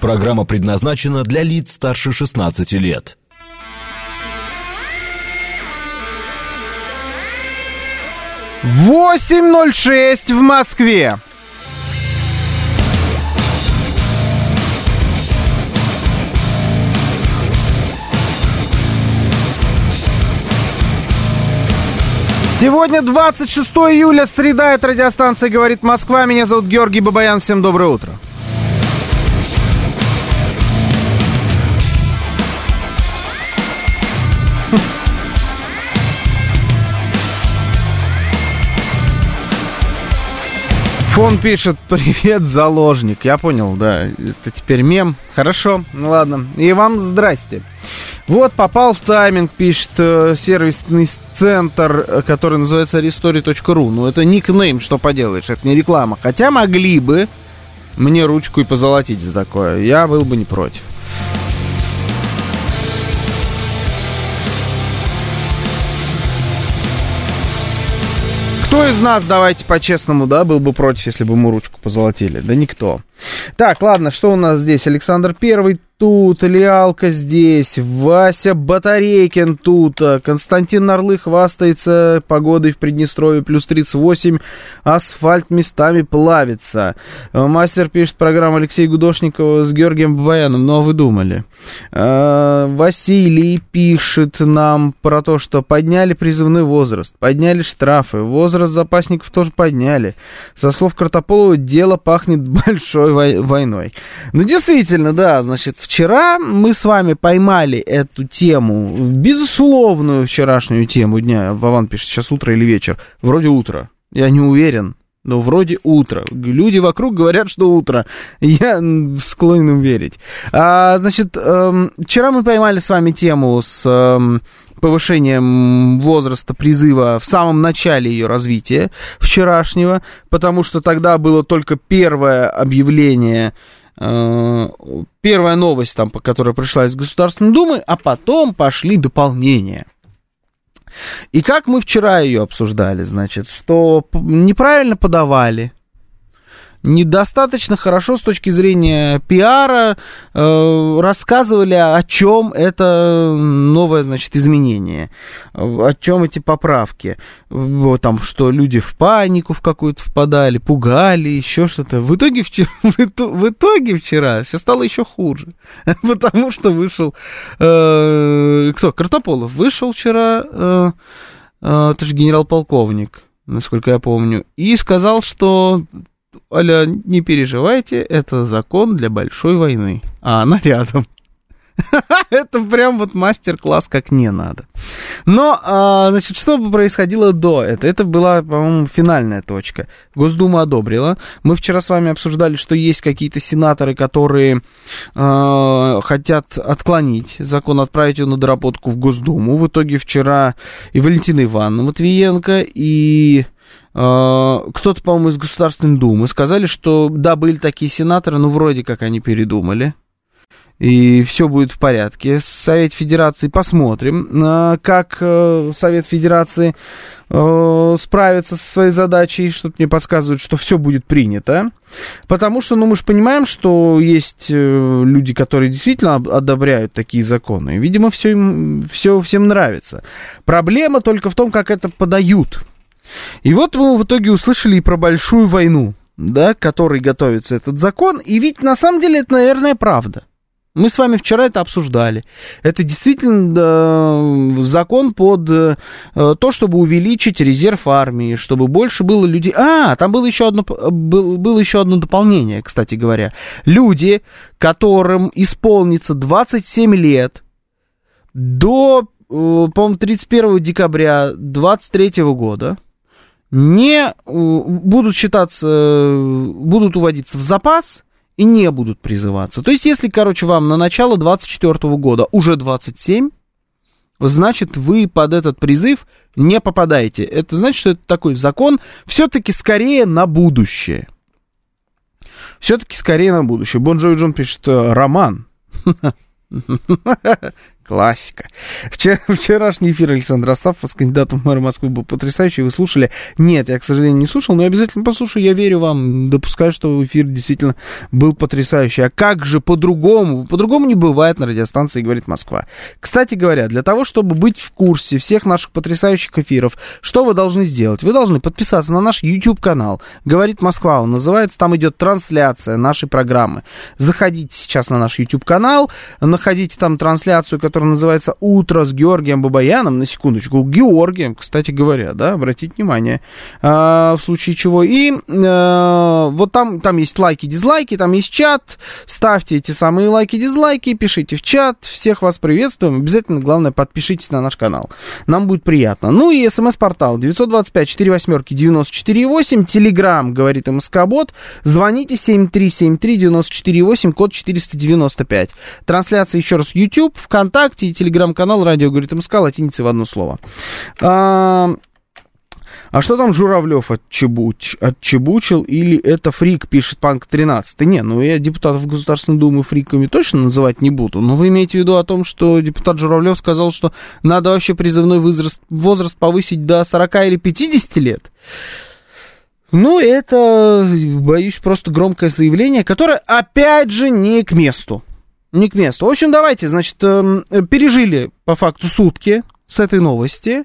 Программа предназначена для лиц старше 16 лет. Восемь ноль шесть в Москве. Сегодня 26 июля, среда, это радиостанция «Говорит Москва». Меня зовут Георгий Бабаян. Всем доброе утро. Фон пишет, привет, заложник. Я понял, да, это теперь мем. Хорошо, ну ладно. И вам здрасте. Вот, попал в тайминг, пишет э, сервисный центр, э, который называется restory.ru. Ну, это никнейм, что поделаешь, это не реклама. Хотя могли бы мне ручку и позолотить за такое. Я был бы не против. Кто из нас, давайте по-честному, да, был бы против, если бы мы ручку позолотили? Да никто. Так, ладно, что у нас здесь? Александр Первый тут, Лиалка здесь, Вася Батарейкин тут, Константин Нарлы хвастается погодой в Приднестровье, плюс 38, асфальт местами плавится. Мастер пишет программу Алексей Гудошникова с Георгием Бабаяном, ну а вы думали? А, Василий пишет нам про то, что подняли призывной возраст, подняли штрафы, возраст запасников тоже подняли. Со слов Картополова, дело пахнет большой войной. Ну, действительно, да, значит, вчера мы с вами поймали эту тему, безусловную вчерашнюю тему дня. Вован пишет, сейчас утро или вечер. Вроде утро. Я не уверен, но вроде утро. Люди вокруг говорят, что утро. Я склонен верить. А, значит, эм, вчера мы поймали с вами тему с эм, повышением возраста призыва в самом начале ее развития вчерашнего, потому что тогда было только первое объявление Э, первая новость, там, которая пришла из Государственной Думы, а потом пошли дополнения. И как мы вчера ее обсуждали, значит, что неправильно подавали, недостаточно хорошо с точки зрения пиара э, рассказывали, о чем это новое, значит, изменение, о чем эти поправки. Вот там, что люди в панику в какую-то впадали, пугали, еще что-то. В итоге, вчера, в итоге вчера все стало еще хуже, потому что вышел, э, кто, Картополов вышел вчера, э, э, это же генерал-полковник, насколько я помню, и сказал, что Аля, не переживайте, это закон для большой войны, а она рядом. Это прям вот мастер-класс, как не надо. Но, а, значит, что бы происходило до этого? Это была, по-моему, финальная точка. Госдума одобрила. Мы вчера с вами обсуждали, что есть какие-то сенаторы, которые э, хотят отклонить закон, отправить его на доработку в Госдуму. В итоге вчера и Валентина Ивановна Матвиенко, и а, кто-то, по-моему, из Государственной Думы сказали, что да, были такие сенаторы, но вроде как они передумали. И все будет в порядке. Совет Федерации посмотрим, а, как э, Совет Федерации э, справится со своей задачей. Что-то мне подсказывает, что все будет принято. Потому что, ну, мы же понимаем, что есть э, люди, которые действительно одобряют такие законы. Видимо, все, им, все всем нравится. Проблема только в том, как это подают. И вот мы в итоге услышали и про большую войну, да, к которой готовится этот закон. И ведь на самом деле это, наверное, правда. Мы с вами вчера это обсуждали. Это действительно да, закон под э, то, чтобы увеличить резерв армии, чтобы больше было людей. А, там было еще одно, был, было еще одно дополнение, кстати говоря. Люди, которым исполнится 27 лет до, э, по-моему, 31 декабря 2023 года, не будут считаться, будут уводиться в запас и не будут призываться. То есть, если, короче, вам на начало 24 года уже 27, значит, вы под этот призыв не попадаете. Это значит, что это такой закон все-таки скорее на будущее. Все-таки скорее на будущее. Бон Джон пишет роман. Классика. Вчера, вчерашний эфир Александра Асафова с кандидатом в мэр Москвы был потрясающий. Вы слушали? Нет, я, к сожалению, не слушал, но я обязательно послушаю. Я верю вам. Допускаю, что эфир действительно был потрясающий. А как же по-другому? По-другому не бывает на радиостанции «Говорит Москва». Кстати говоря, для того, чтобы быть в курсе всех наших потрясающих эфиров, что вы должны сделать? Вы должны подписаться на наш YouTube-канал «Говорит Москва». Он называется, там идет трансляция нашей программы. Заходите сейчас на наш YouTube-канал, находите там трансляцию, которая который называется «Утро с Георгием Бабаяном», на секундочку, Георгием, кстати говоря, да, обратите внимание, а, в случае чего. И а, вот там, там есть лайки, дизлайки, там есть чат, ставьте эти самые лайки, дизлайки, пишите в чат, всех вас приветствуем, обязательно, главное, подпишитесь на наш канал, нам будет приятно. Ну и смс-портал 925 4 восьмерки 94 8, телеграмм, говорит МСК-бот, звоните 7373 94 8, код 495. Трансляция еще раз YouTube, ВКонтакте, ВКонтакте и телеграм-канал «Радио говорит МСК» латиницей в одно слово. А, а что там Журавлев отчебуч, отчебучил или это фрик, пишет Панк 13? Не, ну я депутатов Государственной Думы фриками точно называть не буду, но вы имеете в виду о том, что депутат Журавлев сказал, что надо вообще призывной возраст, возраст повысить до 40 или 50 лет? Ну, это, боюсь, просто громкое заявление, которое, опять же, не к месту не к месту. В общем, давайте, значит, эм, пережили по факту сутки с этой новости.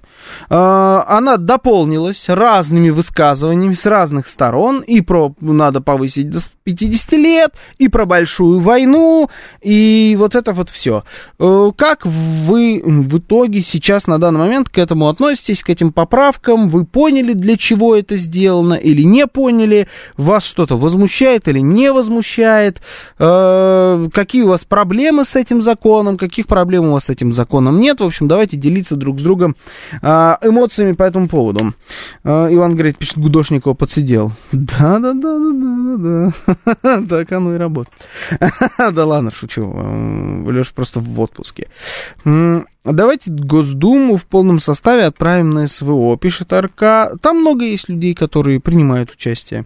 А, она дополнилась разными высказываниями с разных сторон. И про надо повысить 50 лет, и про большую войну, и вот это вот все. Э, как вы в итоге сейчас на данный момент к этому относитесь, к этим поправкам? Вы поняли, для чего это сделано, или не поняли? Вас что-то возмущает или не возмущает? Э, какие у вас проблемы с этим законом? Каких проблем у вас с этим законом нет? В общем, давайте делиться друг с другом а, эмоциями по этому поводу. Иван говорит, пишет, Гудошникова подсидел. Да-да-да-да-да-да. Так оно и работает. Да ладно, шучу. Леша просто в отпуске. Давайте Госдуму в полном составе отправим на СВО, пишет РК. Там много есть людей, которые принимают участие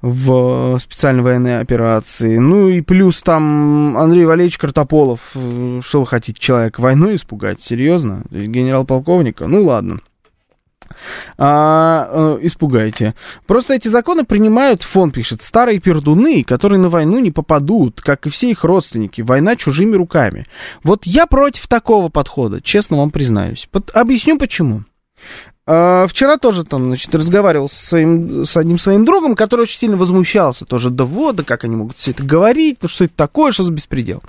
в специальной военной операции. Ну и плюс там Андрей Валерьевич Картополов. Что вы хотите, человек войну испугать? Серьезно? Генерал-полковника? Ну ладно а, а, испугайте. Просто эти законы принимают, фон пишет, старые пердуны, которые на войну не попадут, как и все их родственники. Война чужими руками. Вот я против такого подхода, честно вам признаюсь. Под, объясню почему. А, вчера тоже там, значит, разговаривал со своим, с одним своим другом, который очень сильно возмущался тоже. Да вот, да как они могут все это говорить, ну что это такое, что за беспредел.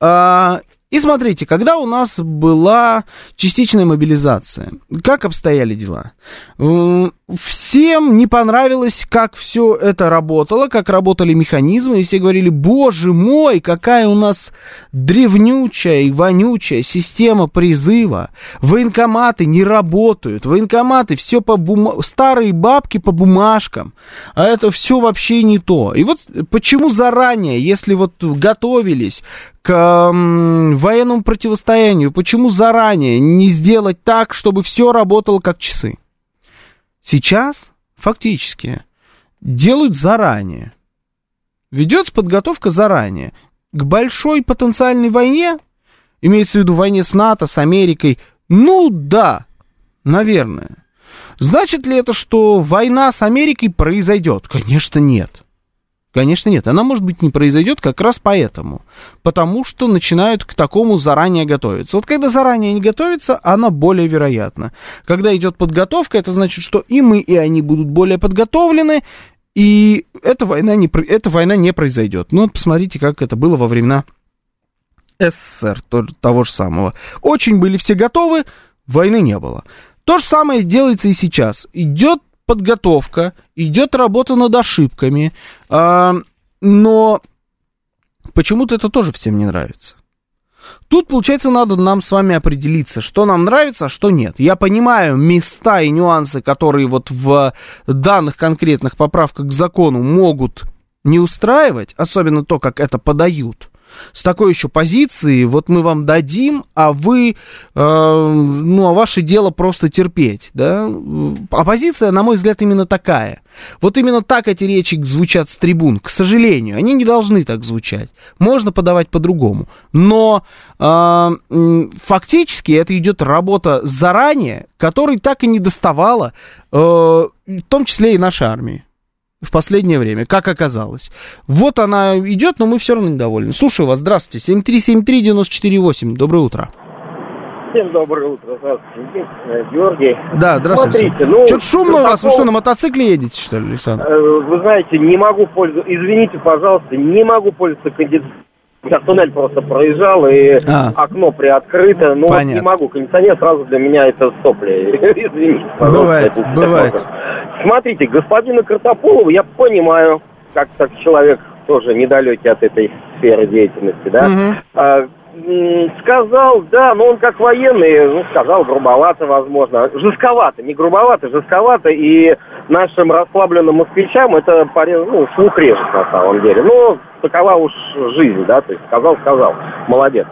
А, и смотрите, когда у нас была частичная мобилизация, как обстояли дела? Всем не понравилось, как все это работало, как работали механизмы, и все говорили, боже мой, какая у нас древнючая и вонючая система призыва. Военкоматы не работают, военкоматы все по бум... старые бабки по бумажкам, а это все вообще не то. И вот почему заранее, если вот готовились к военному противостоянию, почему заранее не сделать так, чтобы все работало как часы? Сейчас фактически делают заранее. Ведется подготовка заранее. К большой потенциальной войне, имеется в виду войне с НАТО, с Америкой, ну да, наверное. Значит ли это, что война с Америкой произойдет? Конечно, нет. Конечно, нет. Она, может быть, не произойдет как раз поэтому. Потому что начинают к такому заранее готовиться. Вот когда заранее не готовится, она более вероятна. Когда идет подготовка, это значит, что и мы, и они будут более подготовлены, и эта война не, эта война не произойдет. Ну, вот посмотрите, как это было во времена СССР, того же самого. Очень были все готовы, войны не было. То же самое делается и сейчас. Идет подготовка, идет работа над ошибками, а, но почему-то это тоже всем не нравится. Тут, получается, надо нам с вами определиться, что нам нравится, а что нет. Я понимаю места и нюансы, которые вот в данных конкретных поправках к закону могут не устраивать, особенно то, как это подают. С такой еще позиции, вот мы вам дадим, а вы, э, ну, а ваше дело просто терпеть, да? Оппозиция, на мой взгляд, именно такая. Вот именно так эти речи звучат с трибун, к сожалению. Они не должны так звучать. Можно подавать по-другому. Но э, фактически это идет работа заранее, которой так и не доставала, э, в том числе и нашей армии в последнее время, как оказалось. Вот она идет, но мы все равно недовольны. Слушаю вас, здравствуйте. 7373-94-8, доброе утро. Всем доброе утро, здравствуйте, Георгий. Да, здравствуйте. Смотрите, ну... Что-то шумно у вас, вы что, на мотоцикле едете, что ли, Александр? Э, вы знаете, не могу пользоваться, извините, пожалуйста, не могу пользоваться кондиционером. Я туннель просто проезжал, и а. окно приоткрыто, но вот не могу. Кондиционер сразу для меня это сопли. Извините. Бывает, бывает. Смотрите, господина Картополова я понимаю, как так человек тоже недалекий от этой сферы деятельности, да. Угу. А, сказал, да, но он как военный, ну, сказал грубовато, возможно. Жестковато, не грубовато, жестковато, и нашим расслабленным москвичам это, ну, слух режет на самом деле. Но такова уж жизнь, да, то есть сказал, сказал, молодец.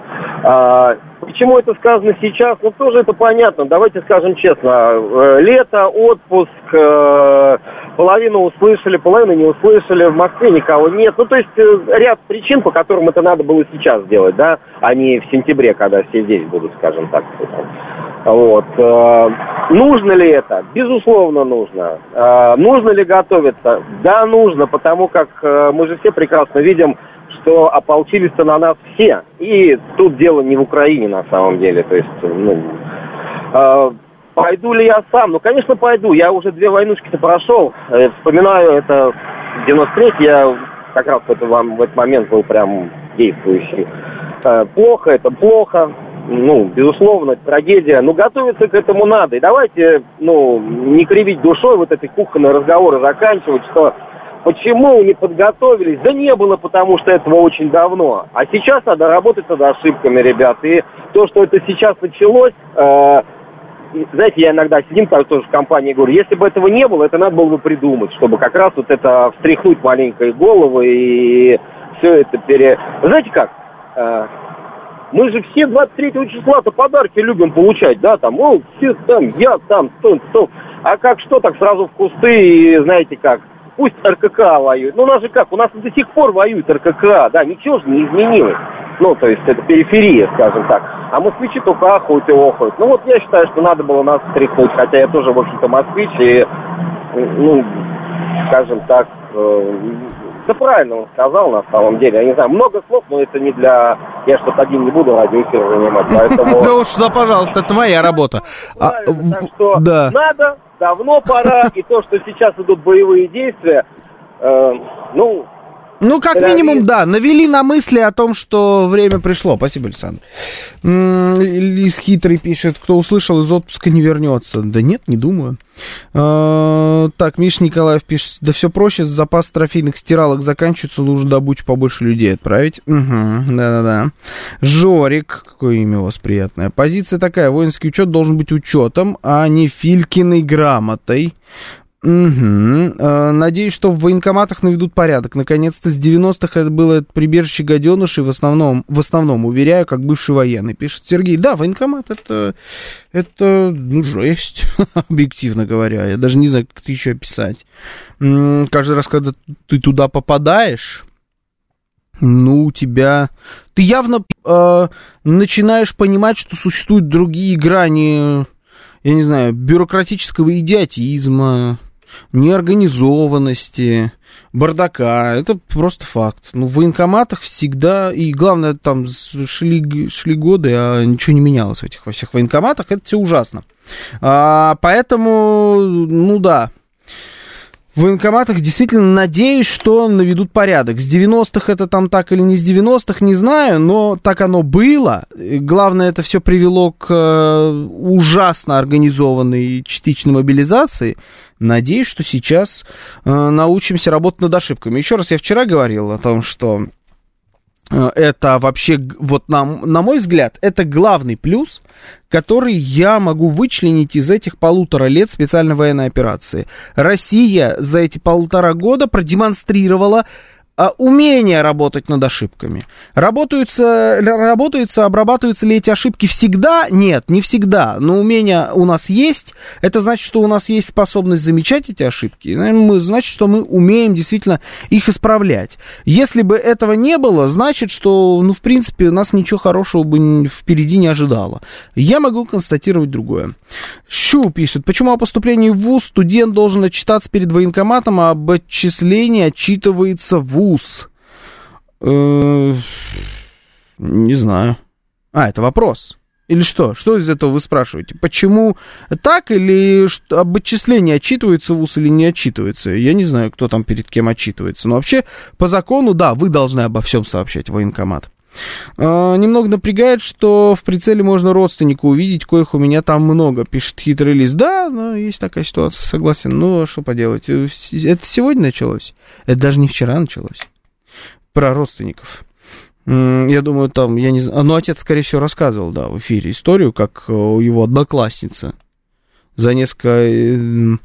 Почему это сказано сейчас? Ну, тоже это понятно, давайте скажем честно. Э, лето, отпуск, э, половину услышали, половину не услышали, в Москве никого нет. Ну, то есть э, ряд причин, по которым это надо было сейчас сделать, да, а не в сентябре, когда все здесь будут, скажем так. Вот. Нужно ли это? Безусловно, нужно. Нужно ли готовиться? Да, нужно, потому как мы же все прекрасно видим, что ополчились-то на нас все. И тут дело не в Украине на самом деле. То есть, ну, э, пойду ли я сам? Ну, конечно, пойду. Я уже две войнушки-то прошел. Э, вспоминаю, это 93 я как раз в, это, в этот момент был прям действующий. Э, плохо, это плохо. Ну, безусловно, трагедия. Но готовиться к этому надо. И давайте, ну, не кривить душой вот этой кухонные разговоры заканчивать, что Почему не подготовились? Да не было, потому что этого очень давно. А сейчас надо работать над ошибками, ребят. И то, что это сейчас началось, э, знаете, я иногда сидим там тоже в компании и говорю, если бы этого не было, это надо было бы придумать, чтобы как раз вот это встряхнуть маленькой головы и все это пере... Знаете как? Э, мы же все 23 числа-то подарки любим получать, да, там, о, все там, я там, то, то. А как что, так сразу в кусты и, знаете как, пусть РКК воюет. Ну, у нас же как, у нас до сих пор воюет РКК, да, ничего же не изменилось. Ну, то есть это периферия, скажем так. А москвичи только ахают и охают. Ну, вот я считаю, что надо было нас встряхнуть, хотя я тоже, в общем-то, москвич, и, ну, скажем так, э, да правильно он сказал, на самом деле. Я не знаю, много слов, но это не для... Я что-то один не буду радиоэфир занимать, поэтому... Да уж, да, пожалуйста, это моя работа. А, так что надо, давно пора, и то, что сейчас идут боевые действия, э, ну, ну, как минимум, да, навели на мысли о том, что время пришло. Спасибо, Александр. Лис Хитрый пишет, кто услышал, из отпуска не вернется. Да нет, не думаю. А, так, Миш Николаев пишет, да все проще, запас трофейных стиралок заканчивается, нужно добуть побольше людей отправить. Угу, да-да-да. Жорик, какое имя у вас приятное. Позиция такая, воинский учет должен быть учетом, а не Филькиной грамотой. Угу. Надеюсь, что в военкоматах наведут порядок. Наконец-то с 90-х это было прибежище гаденышей в основном, в основном, уверяю, как бывший военный, пишет Сергей. Да, военкомат это, это, ну, жесть, объективно говоря. Я даже не знаю, как это еще описать. Каждый раз, когда ты туда попадаешь, ну, у тебя... Ты явно э, начинаешь понимать, что существуют другие грани, я не знаю, бюрократического идиотизма, неорганизованности, бардака. Это просто факт. Ну, в военкоматах всегда, и главное, там шли, шли годы, а ничего не менялось в этих во всех военкоматах. Это все ужасно. А, поэтому, ну да, в военкоматах действительно надеюсь, что наведут порядок. С 90-х это там так или не с 90-х, не знаю, но так оно было. Главное, это все привело к э, ужасно организованной частичной мобилизации. Надеюсь, что сейчас э, научимся работать над ошибками. Еще раз, я вчера говорил о том, что это вообще, вот на, на мой взгляд, это главный плюс, который я могу вычленить из этих полутора лет специальной военной операции. Россия за эти полтора года продемонстрировала а, умение работать над ошибками. Работаются, работаются, обрабатываются ли эти ошибки всегда? Нет, не всегда. Но умение у нас есть. Это значит, что у нас есть способность замечать эти ошибки. Значит, что мы умеем действительно их исправлять. Если бы этого не было, значит, что, ну, в принципе, нас ничего хорошего бы впереди не ожидало. Я могу констатировать другое. Щу пишет, почему о поступлении в ВУЗ студент должен отчитаться перед военкоматом, а об отчислении отчитывается ВУЗ? Вуз? Э, не знаю. А, это вопрос. Или что? Что из этого вы спрашиваете? Почему так или что, об отчислении отчитывается ВУЗ или не отчитывается? Я не знаю, кто там перед кем отчитывается. Но вообще, по закону, да, вы должны обо всем сообщать военкомат. А, немного напрягает, что в прицеле можно родственника увидеть, коих у меня там много, пишет хитрый лист. Да, но есть такая ситуация, согласен. Ну, а что поделать? Э, это сегодня началось? Это даже не вчера началось. Про родственников. Я думаю, там, я не знаю, ну, отец, скорее всего, рассказывал, да, в эфире историю, как э, его одноклассница за несколько э,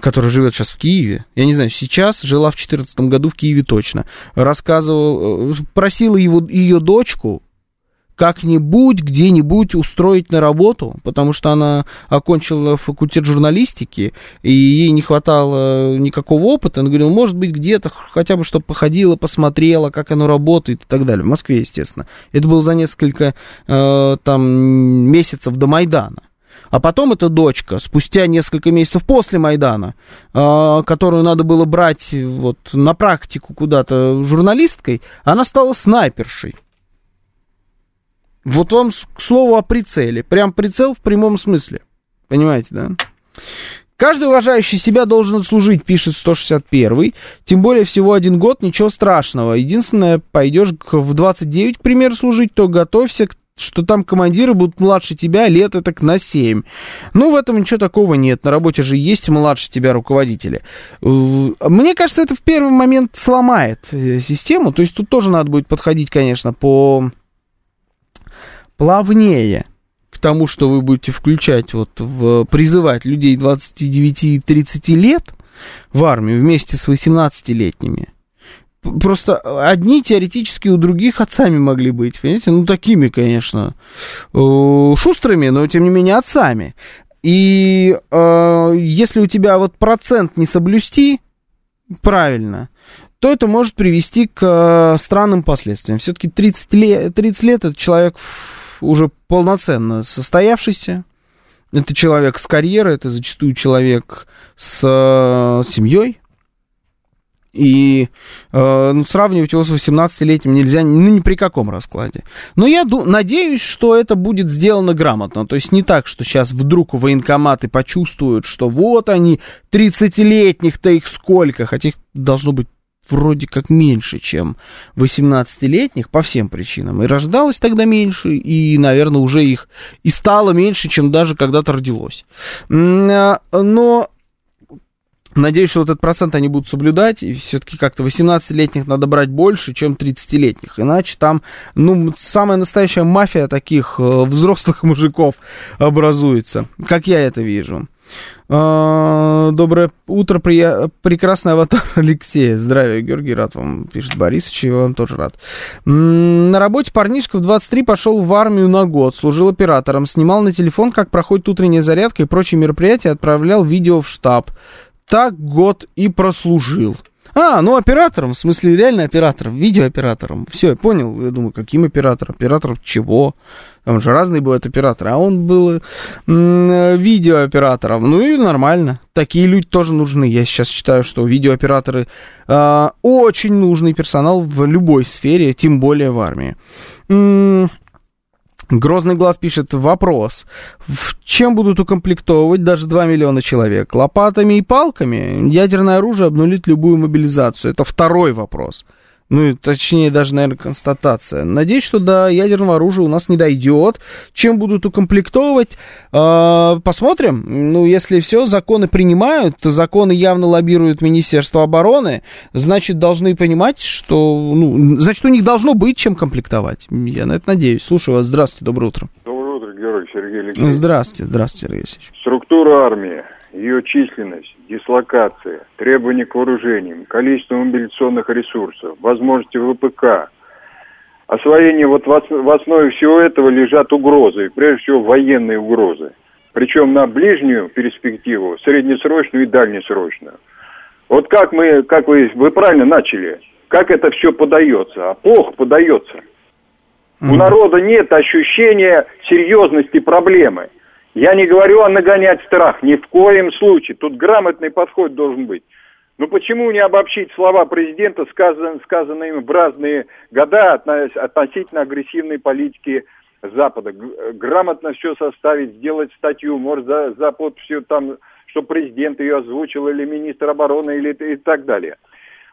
которая живет сейчас в Киеве, я не знаю, сейчас жила в 2014 году в Киеве точно, рассказывал, э, просила его, ее дочку как-нибудь, где-нибудь устроить на работу, потому что она окончила факультет журналистики, и ей не хватало никакого опыта. Она говорила, может быть, где-то хотя бы, чтобы походила, посмотрела, как оно работает и так далее. В Москве, естественно. Это было за несколько э, там месяцев до Майдана. А потом эта дочка, спустя несколько месяцев после Майдана, э, которую надо было брать вот на практику куда-то журналисткой, она стала снайпершей. Вот вам к слову о прицеле. Прям прицел в прямом смысле. Понимаете, да? Каждый уважающий себя должен отслужить, пишет 161. Тем более всего один год, ничего страшного. Единственное, пойдешь в 29, к примеру, служить, то готовься к что там командиры будут младше тебя лет это на 7. Ну, в этом ничего такого нет. На работе же есть младше тебя руководители. Э, мне кажется, это в первый момент сломает э, систему. То есть тут тоже надо будет подходить, конечно, по плавнее к тому, что вы будете включать, вот, в, призывать людей 29-30 лет в армию вместе с 18-летними. Просто одни теоретически у других отцами могли быть, понимаете? Ну, такими, конечно, э, шустрыми, но, тем не менее, отцами. И э, если у тебя вот процент не соблюсти правильно, то это может привести к э, странным последствиям. Все-таки 30 лет, 30 лет этот человек уже полноценно состоявшийся. Это человек с карьерой, это зачастую человек с э, семьей, и э, ну, сравнивать его с 18-летним нельзя ну, ни при каком раскладе. Но я надеюсь, что это будет сделано грамотно. То есть не так, что сейчас вдруг военкоматы почувствуют, что вот они, 30-летних-то их сколько, хотя их должно быть вроде как меньше, чем 18-летних по всем причинам. И рождалось тогда меньше, и, наверное, уже их и стало меньше, чем даже когда-то родилось. А, но Надеюсь, что этот процент они будут соблюдать, и все-таки как-то 18-летних надо брать больше, чем 30-летних. Иначе там, ну, самая настоящая мафия таких э, взрослых мужиков образуется, как я это вижу. А, доброе утро, прия... прекрасный аватар Алексея. Здравия, Георгий, рад вам, пишет Борисович, и вам тоже рад. На работе парнишка в 23 пошел в армию на год, служил оператором, снимал на телефон, как проходит утренняя зарядка и прочие мероприятия, отправлял видео в штаб так год и прослужил. А, ну оператором, в смысле реально оператором, видеооператором. Все, я понял. Я думаю, каким оператором? Оператором чего? Там же разные бывают операторы. А он был м- видеооператором. Ну и нормально. Такие люди тоже нужны. Я сейчас считаю, что видеооператоры э, очень нужный персонал в любой сфере, тем более в армии. М- Грозный глаз пишет вопрос. В чем будут укомплектовывать даже 2 миллиона человек? Лопатами и палками? Ядерное оружие обнулит любую мобилизацию. Это второй вопрос ну, точнее, даже, наверное, констатация. Надеюсь, что до ядерного оружия у нас не дойдет. Чем будут укомплектовывать? Э, посмотрим. Ну, если все, законы принимают, то законы явно лоббируют Министерство обороны, значит, должны понимать, что, ну, значит, у них должно быть чем комплектовать. Я на это надеюсь. Слушаю вас. Здравствуйте, доброе утро. Доброе утро, Георгий Сергей Алексеевич. Здравствуйте, здравствуйте, Сергей Алексеевич. Структура армии. ее численность, дислокация, требования к вооружениям, количество мобилизационных ресурсов, возможности ВПК, освоение вот в основе всего этого лежат угрозы, прежде всего военные угрозы. Причем на ближнюю перспективу, среднесрочную и дальнесрочную. Вот как мы, как вы, вы правильно начали, как это все подается, а плохо подается. Mm-hmm. У народа нет ощущения серьезности проблемы. Я не говорю о нагонять страх, ни в коем случае. Тут грамотный подход должен быть. Но почему не обобщить слова президента, сказан, сказанные им в разные года относительно агрессивной политики Запада? Грамотно все составить, сделать статью, может, за, за подписью там, что президент ее озвучил, или министр обороны, или и так далее.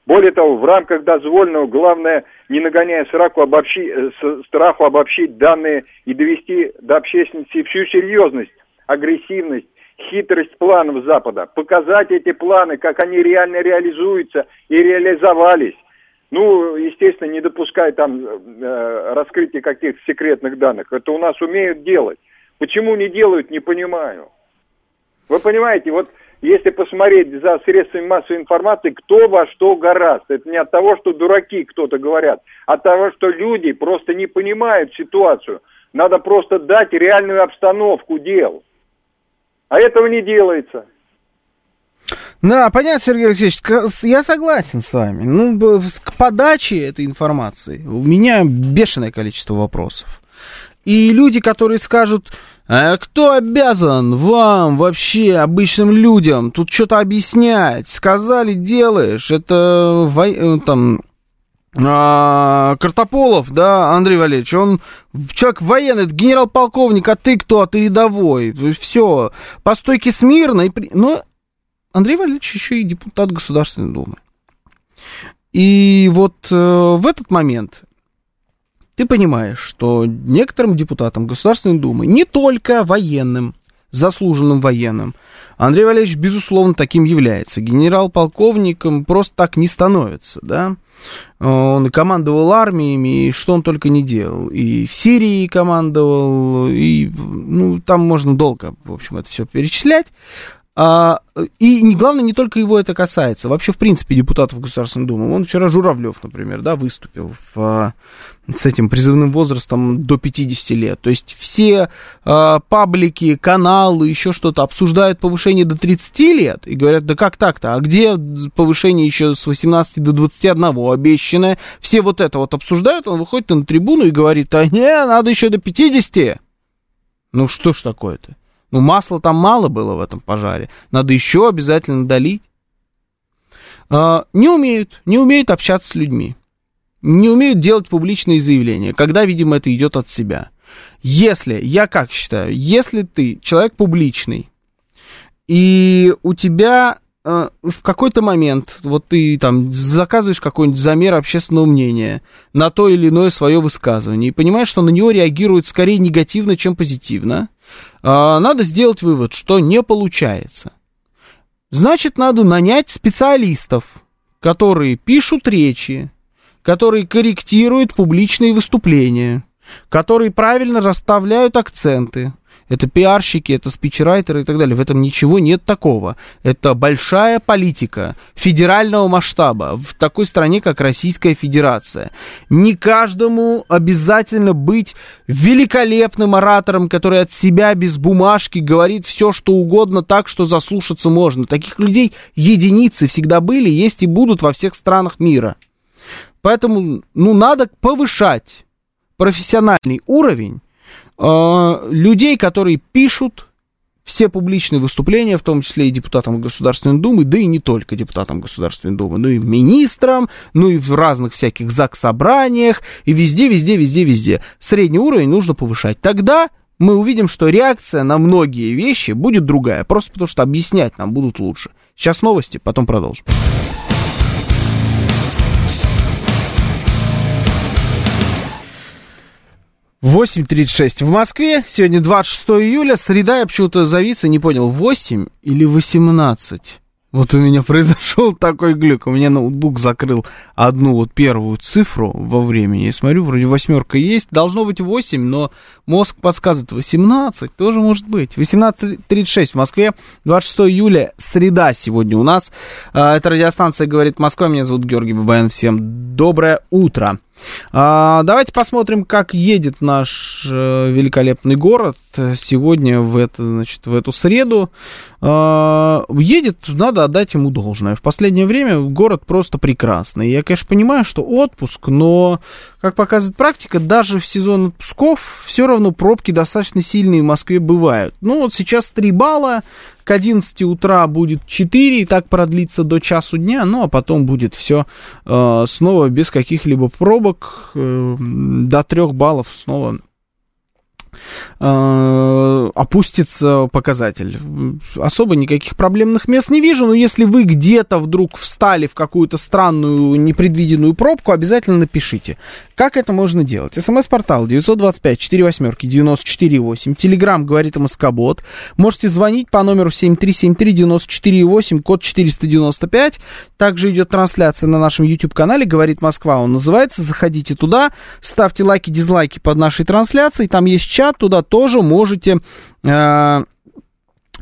Более того, в рамках дозволенного, главное, не нагоняя страху, обобщи, э, страху обобщить данные и довести до общественности всю серьезность, агрессивность, хитрость планов Запада, показать эти планы, как они реально реализуются и реализовались. Ну, естественно, не допуская там э, раскрытия каких-то секретных данных. Это у нас умеют делать. Почему не делают, не понимаю. Вы понимаете, вот если посмотреть за средствами массовой информации, кто во что гораст. Это не от того, что дураки кто-то говорят, а от того, что люди просто не понимают ситуацию. Надо просто дать реальную обстановку дел. А этого не делается. Да, понятно, Сергей Алексеевич, я согласен с вами. Ну, к подаче этой информации у меня бешеное количество вопросов. И люди, которые скажут, а кто обязан вам вообще, обычным людям, тут что-то объяснять? Сказали, делаешь. Это э, там а, Картополов, да, Андрей Валерьевич, он человек военный, это генерал-полковник, а ты кто, а ты рядовой. Все, по стойке смирно. И при... Но Андрей Валерьевич еще и депутат Государственной Думы. И вот э, в этот момент ты понимаешь, что некоторым депутатам Государственной Думы, не только военным, заслуженным военным, Андрей Валерьевич, безусловно, таким является. Генерал-полковником просто так не становится, да. Он и командовал армиями, и что он только не делал. И в Сирии командовал, и, ну, там можно долго, в общем, это все перечислять. А, и главное, не только его это касается. Вообще, в принципе, депутатов Государственной Думы. Он вчера Журавлев, например, да, выступил в, с этим призывным возрастом до 50 лет. То есть все а, паблики, каналы, еще что-то обсуждают повышение до 30 лет и говорят, да как так-то? А где повышение еще с 18 до 21 обещанное? Все вот это вот обсуждают, он выходит на трибуну и говорит, а не, надо еще до 50. Ну что ж такое-то? Ну, масла там мало было в этом пожаре. Надо еще обязательно долить. А, не умеют, не умеют общаться с людьми. Не умеют делать публичные заявления, когда, видимо, это идет от себя. Если, я как считаю, если ты человек публичный, и у тебя э, в какой-то момент, вот ты там заказываешь какой-нибудь замер общественного мнения на то или иное свое высказывание, и понимаешь, что на него реагируют скорее негативно, чем позитивно, надо сделать вывод, что не получается. Значит, надо нанять специалистов, которые пишут речи, которые корректируют публичные выступления, которые правильно расставляют акценты, это пиарщики, это спичрайтеры и так далее. В этом ничего нет такого. Это большая политика федерального масштаба в такой стране, как Российская Федерация. Не каждому обязательно быть великолепным оратором, который от себя без бумажки говорит все, что угодно так, что заслушаться можно. Таких людей единицы всегда были, есть и будут во всех странах мира. Поэтому, ну, надо повышать профессиональный уровень людей, которые пишут все публичные выступления, в том числе и депутатам Государственной Думы, да и не только депутатам Государственной Думы, но и министрам, ну и в разных всяких ЗАГС-собраниях, и везде, везде, везде, везде. Средний уровень нужно повышать. Тогда мы увидим, что реакция на многие вещи будет другая, просто потому что объяснять нам будут лучше. Сейчас новости, потом продолжим. 8.36 в Москве. Сегодня 26 июля. Среда, я почему-то завис и не понял, 8 или 18? Вот у меня произошел такой глюк. У меня ноутбук закрыл одну вот первую цифру во времени. Я смотрю, вроде восьмерка есть. Должно быть 8, но мозг подсказывает 18. Тоже может быть. 18.36 в Москве. 26 июля, среда сегодня у нас. А, это радиостанция «Говорит Москва». Меня зовут Георгий Бабаян. Всем доброе утро. А, давайте посмотрим, как едет наш э, великолепный город сегодня в, это, значит, в эту среду. А, едет, надо отдать ему должное. В последнее время город просто прекрасный. Я, конечно, понимаю, что отпуск, но, как показывает практика, даже в сезон отпусков все равно пробки достаточно сильные в Москве бывают. Ну, вот сейчас 3 балла, к 11 утра будет 4, и так продлится до часу дня, ну а потом будет все э, снова без каких-либо пробок, э, до 3 баллов снова Э, опустится показатель. Особо никаких проблемных мест не вижу, но если вы где-то вдруг встали в какую-то странную непредвиденную пробку, обязательно напишите. Как это можно делать? СМС-портал 925 4 восьмерки 94 8. Телеграмм говорит МСК-бот. Можете звонить по номеру 7373 94 8, код 495. Также идет трансляция на нашем YouTube-канале «Говорит Москва». Он называется. Заходите туда, ставьте лайки, дизлайки под нашей трансляцией. Там есть чат, туда тоже можете э,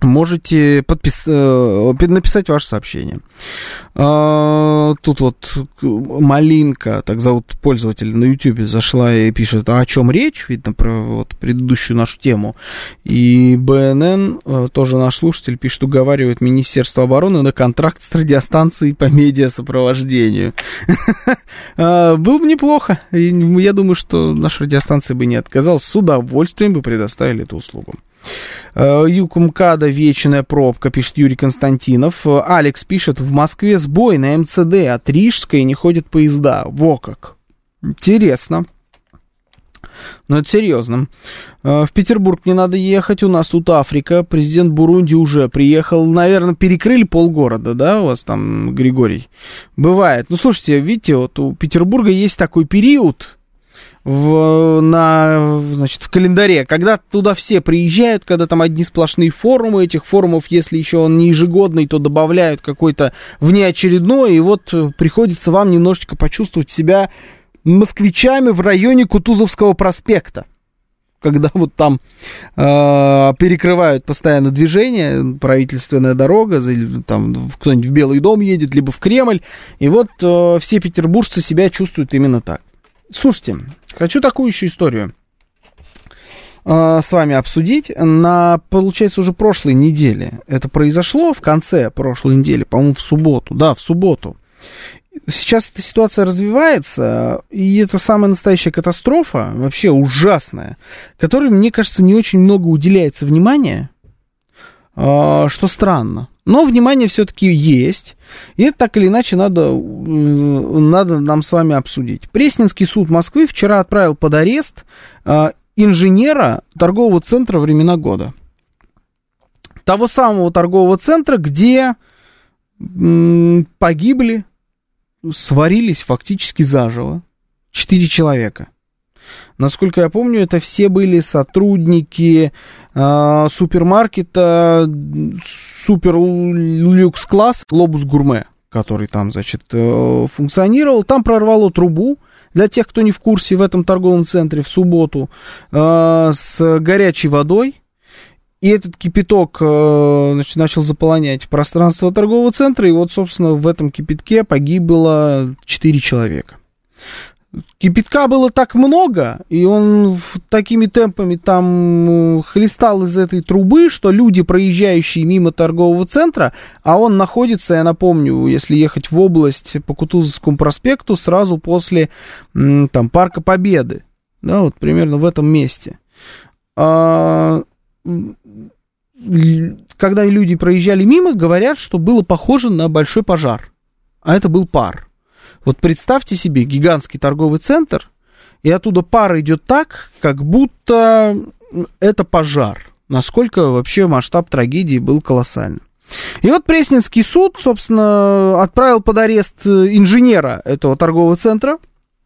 можете подпис... Э, написать ваше сообщение. А, тут вот Малинка, так зовут пользователь на YouTube, зашла и пишет, а о чем речь, видно, про вот предыдущую нашу тему. И БНН, э, тоже наш слушатель, пишет, уговаривает Министерство обороны на контракт с радиостанцией по медиасопровождению. А, было бы неплохо. Я думаю, что наша радиостанция бы не отказалась, с удовольствием бы предоставили эту услугу. Э, Юг МКАДа вечная пробка, пишет Юрий Константинов. Э, Алекс пишет, в Москве сбой на МЦД, от Рижской не ходят поезда. Во как. Интересно. Но это серьезно. Э, в Петербург не надо ехать, у нас тут Африка, президент Бурунди уже приехал, наверное, перекрыли полгорода, да, у вас там, Григорий? Бывает. Ну, слушайте, видите, вот у Петербурга есть такой период, в, на, значит, в календаре, когда туда все приезжают, когда там одни сплошные форумы, этих форумов, если еще он не ежегодный, то добавляют какой-то внеочередной, и вот э, приходится вам немножечко почувствовать себя москвичами в районе Кутузовского проспекта когда вот там э, перекрывают постоянно движение, правительственная дорога, там кто-нибудь в Белый дом едет, либо в Кремль, и вот э, все петербуржцы себя чувствуют именно так. Слушайте, хочу такую еще историю э, с вами обсудить. На, получается, уже прошлой неделе это произошло, в конце прошлой недели, по-моему, в субботу. Да, в субботу. Сейчас эта ситуация развивается, и это самая настоящая катастрофа, вообще ужасная, которой, мне кажется, не очень много уделяется внимания, э, что странно. Но внимание все-таки есть. И это так или иначе надо, надо нам с вами обсудить. Пресненский суд Москвы вчера отправил под арест э, инженера торгового центра «Времена года». Того самого торгового центра, где погибли, сварились фактически заживо четыре человека. Насколько я помню, это все были сотрудники э, супермаркета супер люкс класс Глобус Гурме, который там, значит, э, функционировал. Там прорвало трубу. Для тех, кто не в курсе, в этом торговом центре в субботу э, с горячей водой. И этот кипяток э, значит, начал заполонять пространство торгового центра. И вот, собственно, в этом кипятке погибло 4 человека кипятка было так много, и он такими темпами там хлестал из этой трубы, что люди, проезжающие мимо торгового центра, а он находится, я напомню, если ехать в область по Кутузовскому проспекту, сразу после там Парка Победы, да, вот примерно в этом месте. А, когда люди проезжали мимо, говорят, что было похоже на большой пожар, а это был пар. Вот представьте себе гигантский торговый центр, и оттуда пар идет так, как будто это пожар. Насколько вообще масштаб трагедии был колоссальным. И вот Пресненский суд, собственно, отправил под арест инженера этого торгового центра,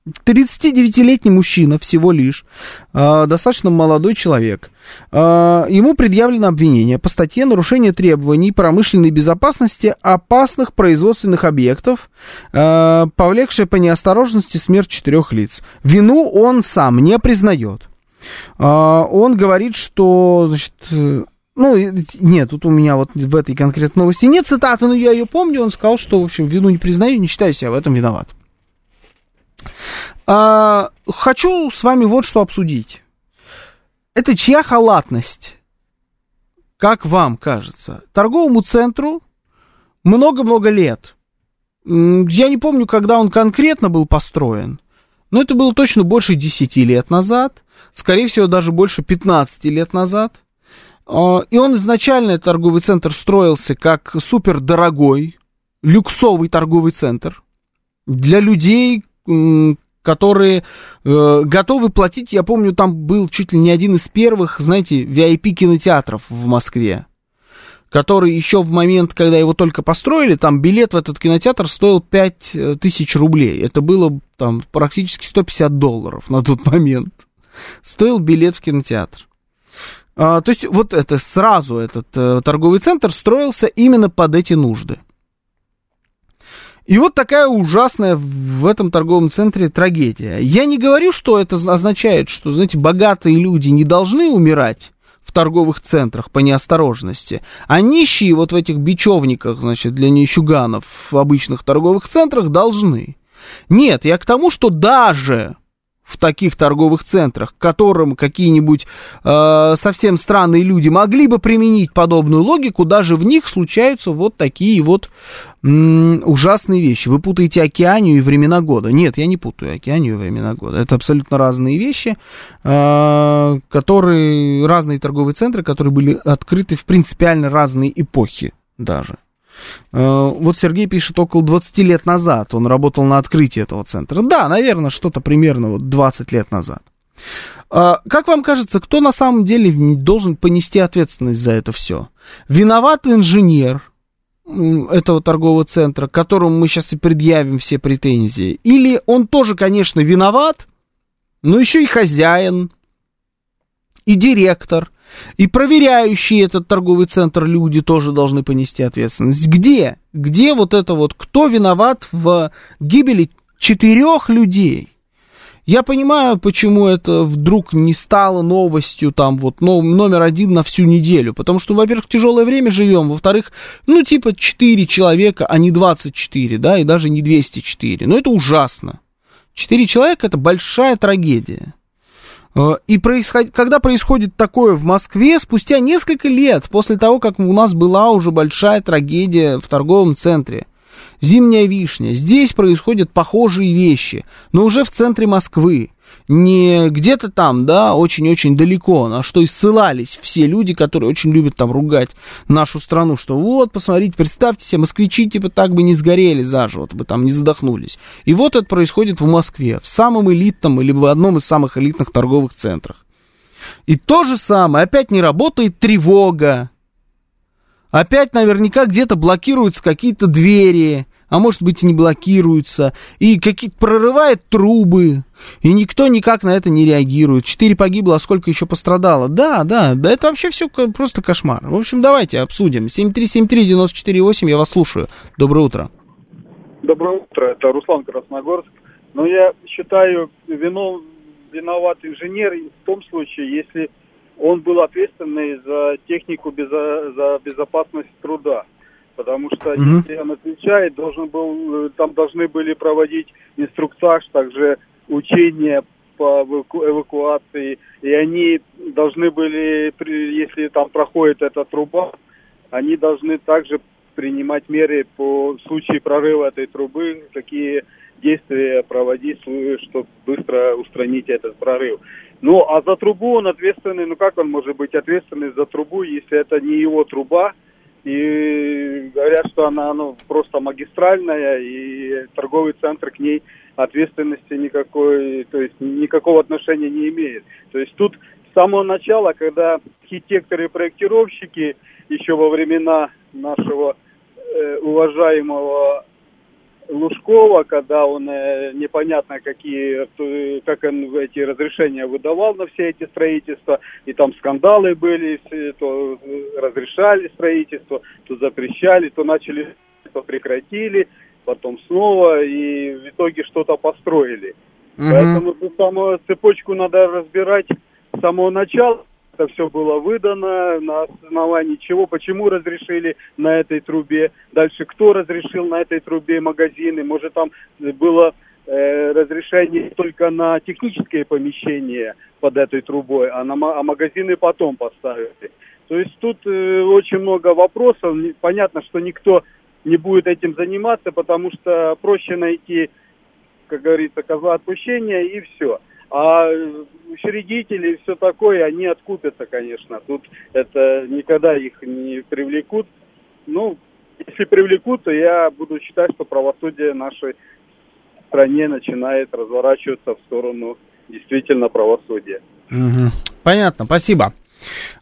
39-летний мужчина всего лишь, э, достаточно молодой человек. Э, ему предъявлено обвинение по статье нарушение требований промышленной безопасности опасных производственных объектов, э, повлекшее по неосторожности смерть четырех лиц. Вину он сам не признает. Он говорит, что, значит, ну, нет, тут у меня вот в этой конкретной новости нет цитаты, но я ее помню. Он сказал, что, в общем, вину не признаю, не считаю себя в этом виноват. А, хочу с вами вот что обсудить. Это чья халатность? Как вам кажется? Торговому центру много-много лет. Я не помню, когда он конкретно был построен, но это было точно больше 10 лет назад, скорее всего, даже больше 15 лет назад – а, и он изначально, торговый центр, строился как супер дорогой, люксовый торговый центр для людей, которые э, готовы платить. Я помню, там был чуть ли не один из первых, знаете, VIP-кинотеатров в Москве, который еще в момент, когда его только построили, там билет в этот кинотеатр стоил 5 э, тысяч рублей. Это было там практически 150 долларов на тот момент. Стоил билет в кинотеатр. А, то есть вот это сразу этот э, торговый центр строился именно под эти нужды. И вот такая ужасная в этом торговом центре трагедия. Я не говорю, что это означает, что, знаете, богатые люди не должны умирать в торговых центрах по неосторожности, а нищие вот в этих бечевниках, значит, для нищуганов в обычных торговых центрах должны. Нет, я к тому, что даже в таких торговых центрах, которым какие-нибудь э, совсем странные люди могли бы применить подобную логику, даже в них случаются вот такие вот м, ужасные вещи. Вы путаете океанию и времена года. Нет, я не путаю океанию и времена года. Это абсолютно разные вещи, э, которые разные торговые центры, которые были открыты в принципиально разные эпохи даже. Э, вот Сергей пишет, около 20 лет назад он работал на открытии этого центра. Да, наверное, что-то примерно вот 20 лет назад. Э, как вам кажется, кто на самом деле должен понести ответственность за это все? Виноват инженер этого торгового центра, которому мы сейчас и предъявим все претензии? Или он тоже, конечно, виноват, но еще и хозяин, и директор, и проверяющие этот торговый центр люди тоже должны понести ответственность. Где? Где вот это вот, кто виноват в гибели четырех людей? Я понимаю, почему это вдруг не стало новостью там вот ну, номер один на всю неделю. Потому что, во-первых, тяжелое время живем, во-вторых, ну типа 4 человека, а не 24, да, и даже не 204. Но это ужасно. 4 человека это большая трагедия. Э, и происход... когда происходит такое в Москве, спустя несколько лет после того, как у нас была уже большая трагедия в торговом центре, Зимняя вишня, здесь происходят похожие вещи, но уже в центре Москвы не где-то там, да, очень-очень далеко, на что и ссылались все люди, которые очень любят там ругать нашу страну, что вот, посмотрите, представьте себе, москвичи типа так бы не сгорели заживо, бы там не задохнулись. И вот это происходит в Москве, в самом элитном или в одном из самых элитных торговых центрах. И то же самое, опять не работает тревога, опять наверняка где-то блокируются какие-то двери, а может быть и не блокируются, и какие-то прорывает трубы, и никто никак на это не реагирует. Четыре погибло, а сколько еще пострадало? Да, да, да, это вообще все просто кошмар. В общем, давайте обсудим. 7373948, я вас слушаю. Доброе утро. Доброе утро, это Руслан Красногорск. Но я считаю, вину виноват инженер в том случае, если он был ответственный за технику, безо, за безопасность труда потому что mm-hmm. если он отвечает, должен был, э, там должны были проводить инструктаж, также учения по эвакуации, и они должны были, если там проходит эта труба, они должны также принимать меры по случаю прорыва этой трубы, какие действия проводить, чтобы быстро устранить этот прорыв. Ну, а за трубу он ответственный, ну как он может быть ответственный за трубу, если это не его труба, и говорят, что она ну, просто магистральная, и торговый центр к ней ответственности никакой, то есть никакого отношения не имеет. То есть тут с самого начала, когда архитекторы и проектировщики еще во времена нашего э, уважаемого Лужкова, когда он э, непонятно какие, э, как он эти разрешения выдавал на все эти строительства, и там скандалы были, то разрешали строительство, то запрещали, то начали, то прекратили, потом снова, и в итоге что-то построили. Угу. Поэтому самую цепочку надо разбирать с самого начала, это все было выдано, на основании чего, почему разрешили на этой трубе, дальше кто разрешил на этой трубе магазины, может там было э, разрешение только на техническое помещение под этой трубой, а, на, а магазины потом поставили. То есть тут э, очень много вопросов, понятно, что никто не будет этим заниматься, потому что проще найти, как говорится, козла отпущения и все. А учредители и все такое, они откупятся, конечно. Тут это никогда их не привлекут. Ну, если привлекут, то я буду считать, что правосудие нашей стране начинает разворачиваться в сторону действительно правосудия. Угу. Понятно, спасибо.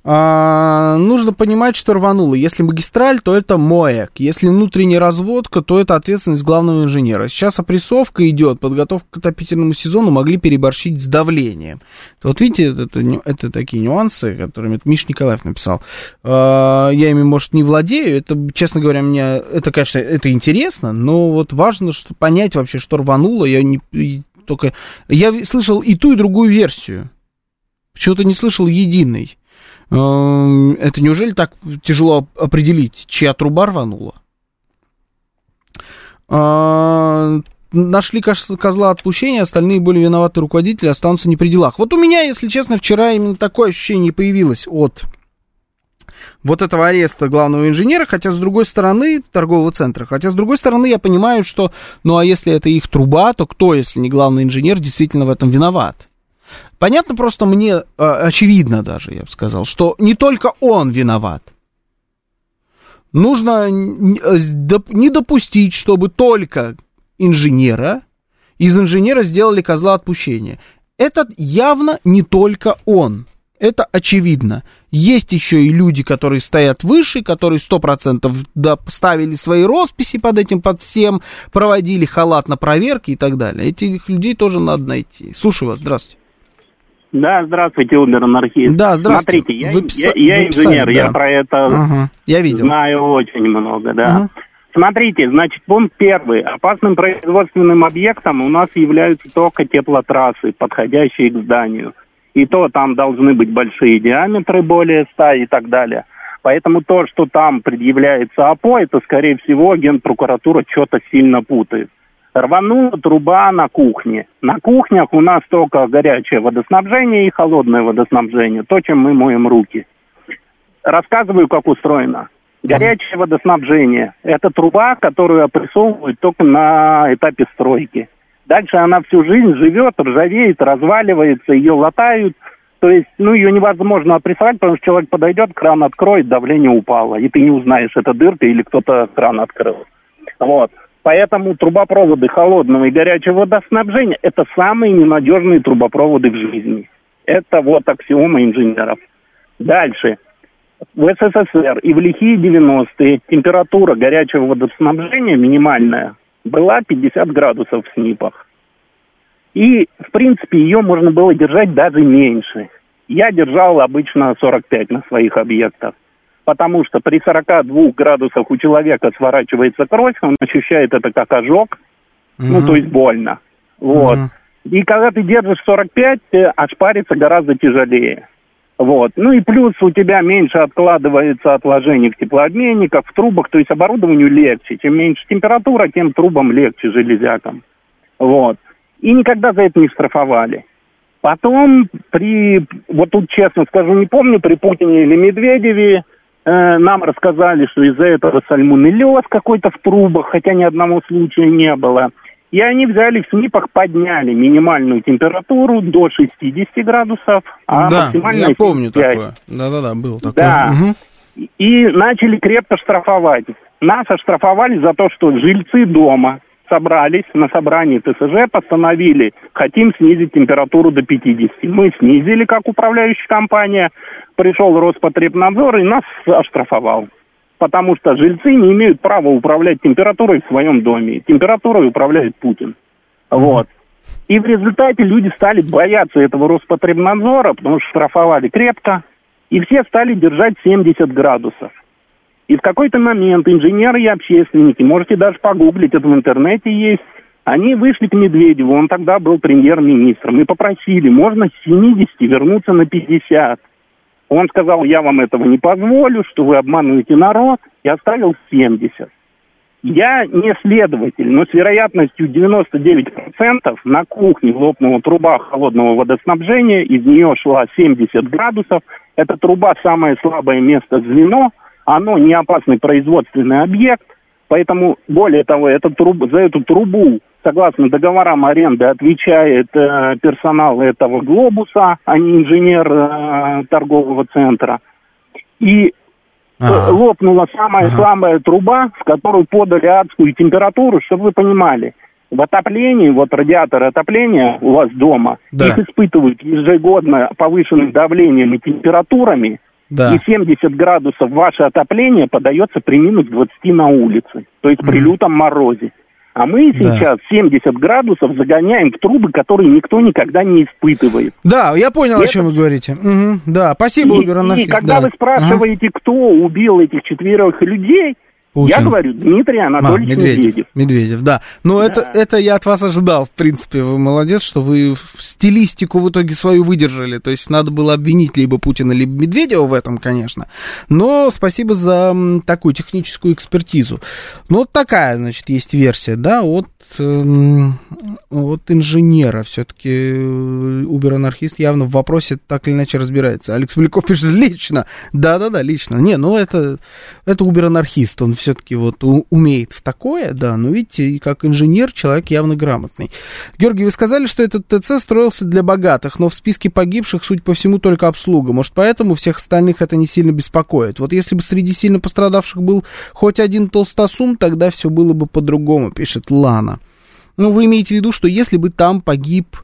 А, нужно понимать, что рвануло. Если магистраль, то это МОЭК. Если внутренняя разводка, то это ответственность главного инженера. Сейчас опрессовка идет, подготовка к отопительному сезону могли переборщить с давлением. Вот видите, это, это такие нюансы, которыми это Миш Николаев написал. А, я ими, может, не владею. Это, честно говоря, мне это, конечно, это интересно, но вот важно что, понять вообще, что рвануло. Я не только... Я слышал и ту, и другую версию. Почему-то не слышал единой. Эм, это неужели так тяжело определить, чья труба рванула? А, нашли козла отпущения, остальные были виноваты руководители, останутся не при делах. Вот у меня, если честно, вчера именно такое ощущение появилось от вот этого ареста главного инженера, хотя с другой стороны, торгового центра, хотя с другой стороны я понимаю, что, ну а если это их труба, то кто, если не главный инженер, действительно в этом виноват? Понятно просто мне, э, очевидно даже, я бы сказал, что не только он виноват. Нужно не допустить, чтобы только инженера, из инженера сделали козла отпущения. Это явно не только он. Это очевидно. Есть еще и люди, которые стоят выше, которые сто процентов ставили свои росписи под этим, под всем, проводили халат на проверки и так далее. Этих людей тоже надо найти. Слушаю вас, здравствуйте. Да, здравствуйте, Убер-анархист. Да, здравствуйте. Смотрите, я, я, я инженер, писали, я про это ага, я видел. знаю очень много, да. Ага. Смотрите, значит, пункт первый. Опасным производственным объектом у нас являются только теплотрассы, подходящие к зданию. И то там должны быть большие диаметры, более 100 и так далее. Поэтому то, что там предъявляется АПО, это, скорее всего, генпрокуратура что-то сильно путает. Рванула труба на кухне. На кухнях у нас только горячее водоснабжение и холодное водоснабжение, то, чем мы моем руки. Рассказываю, как устроено. Горячее водоснабжение – это труба, которую опрессовывают только на этапе стройки. Дальше она всю жизнь живет, ржавеет, разваливается, ее латают. То есть, ну, ее невозможно опрессовать, потому что человек подойдет, кран откроет, давление упало. И ты не узнаешь, это дырка или кто-то кран открыл. Вот. Поэтому трубопроводы холодного и горячего водоснабжения – это самые ненадежные трубопроводы в жизни. Это вот аксиома инженеров. Дальше. В СССР и в лихие 90-е температура горячего водоснабжения минимальная была 50 градусов в СНИПах. И, в принципе, ее можно было держать даже меньше. Я держал обычно 45 на своих объектах потому что при 42 градусах у человека сворачивается кровь, он ощущает это как ожог, угу. ну, то есть больно. Вот. Угу. И когда ты держишь 45, ошпариться гораздо тяжелее. Вот. Ну и плюс у тебя меньше откладывается отложений в теплообменниках, в трубах, то есть оборудованию легче. Чем меньше температура, тем трубам легче, железякам. Вот. И никогда за это не штрафовали. Потом при, вот тут честно скажу, не помню, при Путине или Медведеве, Э, нам рассказали, что из-за этого сальмонеллез какой-то в трубах, хотя ни одного случая не было. И они взяли в СНИПах, подняли минимальную температуру до 60 градусов, а да, максимальная я помню 75. такое. Да-да-да, был такое. Да. Угу. И начали крепко штрафовать. Нас оштрафовали за то, что жильцы дома собрались на собрании ТСЖ, постановили, хотим снизить температуру до 50. Мы снизили, как управляющая компания, пришел Роспотребнадзор и нас оштрафовал. потому что жильцы не имеют права управлять температурой в своем доме. Температурой управляет Путин. Вот. И в результате люди стали бояться этого Роспотребнадзора, потому что штрафовали крепко, и все стали держать 70 градусов. И в какой-то момент инженеры и общественники, можете даже погуглить, это в интернете есть, они вышли к Медведеву, он тогда был премьер-министром, и попросили, можно с 70 вернуться на 50. Он сказал, я вам этого не позволю, что вы обманываете народ, и оставил 70. Я не следователь, но с вероятностью 99% на кухне лопнула труба холодного водоснабжения, из нее шла 70 градусов. Эта труба самое слабое место звено, оно не опасный производственный объект, поэтому, более того, эта труба, за эту трубу, согласно договорам аренды, отвечает э, персонал этого глобуса, а не инженер э, торгового центра. И ага. лопнула самая ага. слабая труба, в которую подали адскую температуру, чтобы вы понимали. В отоплении, вот радиаторы отопления у вас дома, да. их испытывают ежегодно повышенным давлением и температурами, да. и 70 градусов ваше отопление подается при минус 20 на улице, то есть при лютом морозе. А мы сейчас да. 70 градусов загоняем в трубы, которые никто никогда не испытывает. Да, я понял, и о чем это... вы говорите. Угу, да, спасибо, и, И когда да. вы спрашиваете, ага. кто убил этих четверых людей, Путин. Я говорю, Дмитрий Анатольевич а, Медведев. Медведев. Медведев, да. Но да. Это, это я от вас ожидал, в принципе. Вы молодец, что вы стилистику в итоге свою выдержали. То есть надо было обвинить либо Путина, либо Медведева в этом, конечно. Но спасибо за такую техническую экспертизу. Ну, вот такая, значит, есть версия, да, от, э, от инженера. Все-таки э, Убер-анархист явно в вопросе так или иначе разбирается. Алекс Поляков пишет лично. Да-да-да, лично. Не, ну это, это Убер-анархист. Он все все-таки вот умеет в такое, да, но видите, как инженер человек явно грамотный. Георгий, вы сказали, что этот ТЦ строился для богатых, но в списке погибших, судя по всему, только обслуга. Может, поэтому всех остальных это не сильно беспокоит. Вот если бы среди сильно пострадавших был хоть один толстосум, тогда все было бы по-другому, пишет Лана. Ну, вы имеете в виду, что если бы там погиб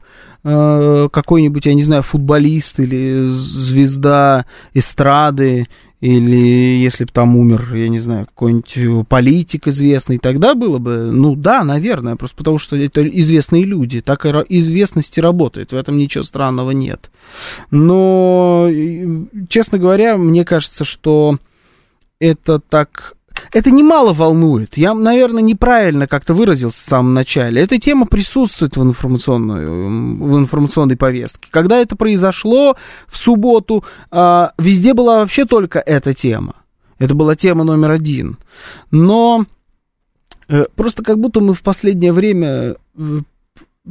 э, какой-нибудь, я не знаю, футболист или звезда эстрады или если бы там умер, я не знаю, какой-нибудь политик известный, тогда было бы, ну да, наверное, просто потому что это известные люди, так и известности работает, в этом ничего странного нет. Но, честно говоря, мне кажется, что это так это немало волнует. Я, наверное, неправильно как-то выразился в самом начале. Эта тема присутствует в, информационной, в информационной повестке. Когда это произошло в субботу, а, везде была вообще только эта тема. Это была тема номер один. Но э, просто как будто мы в последнее время э,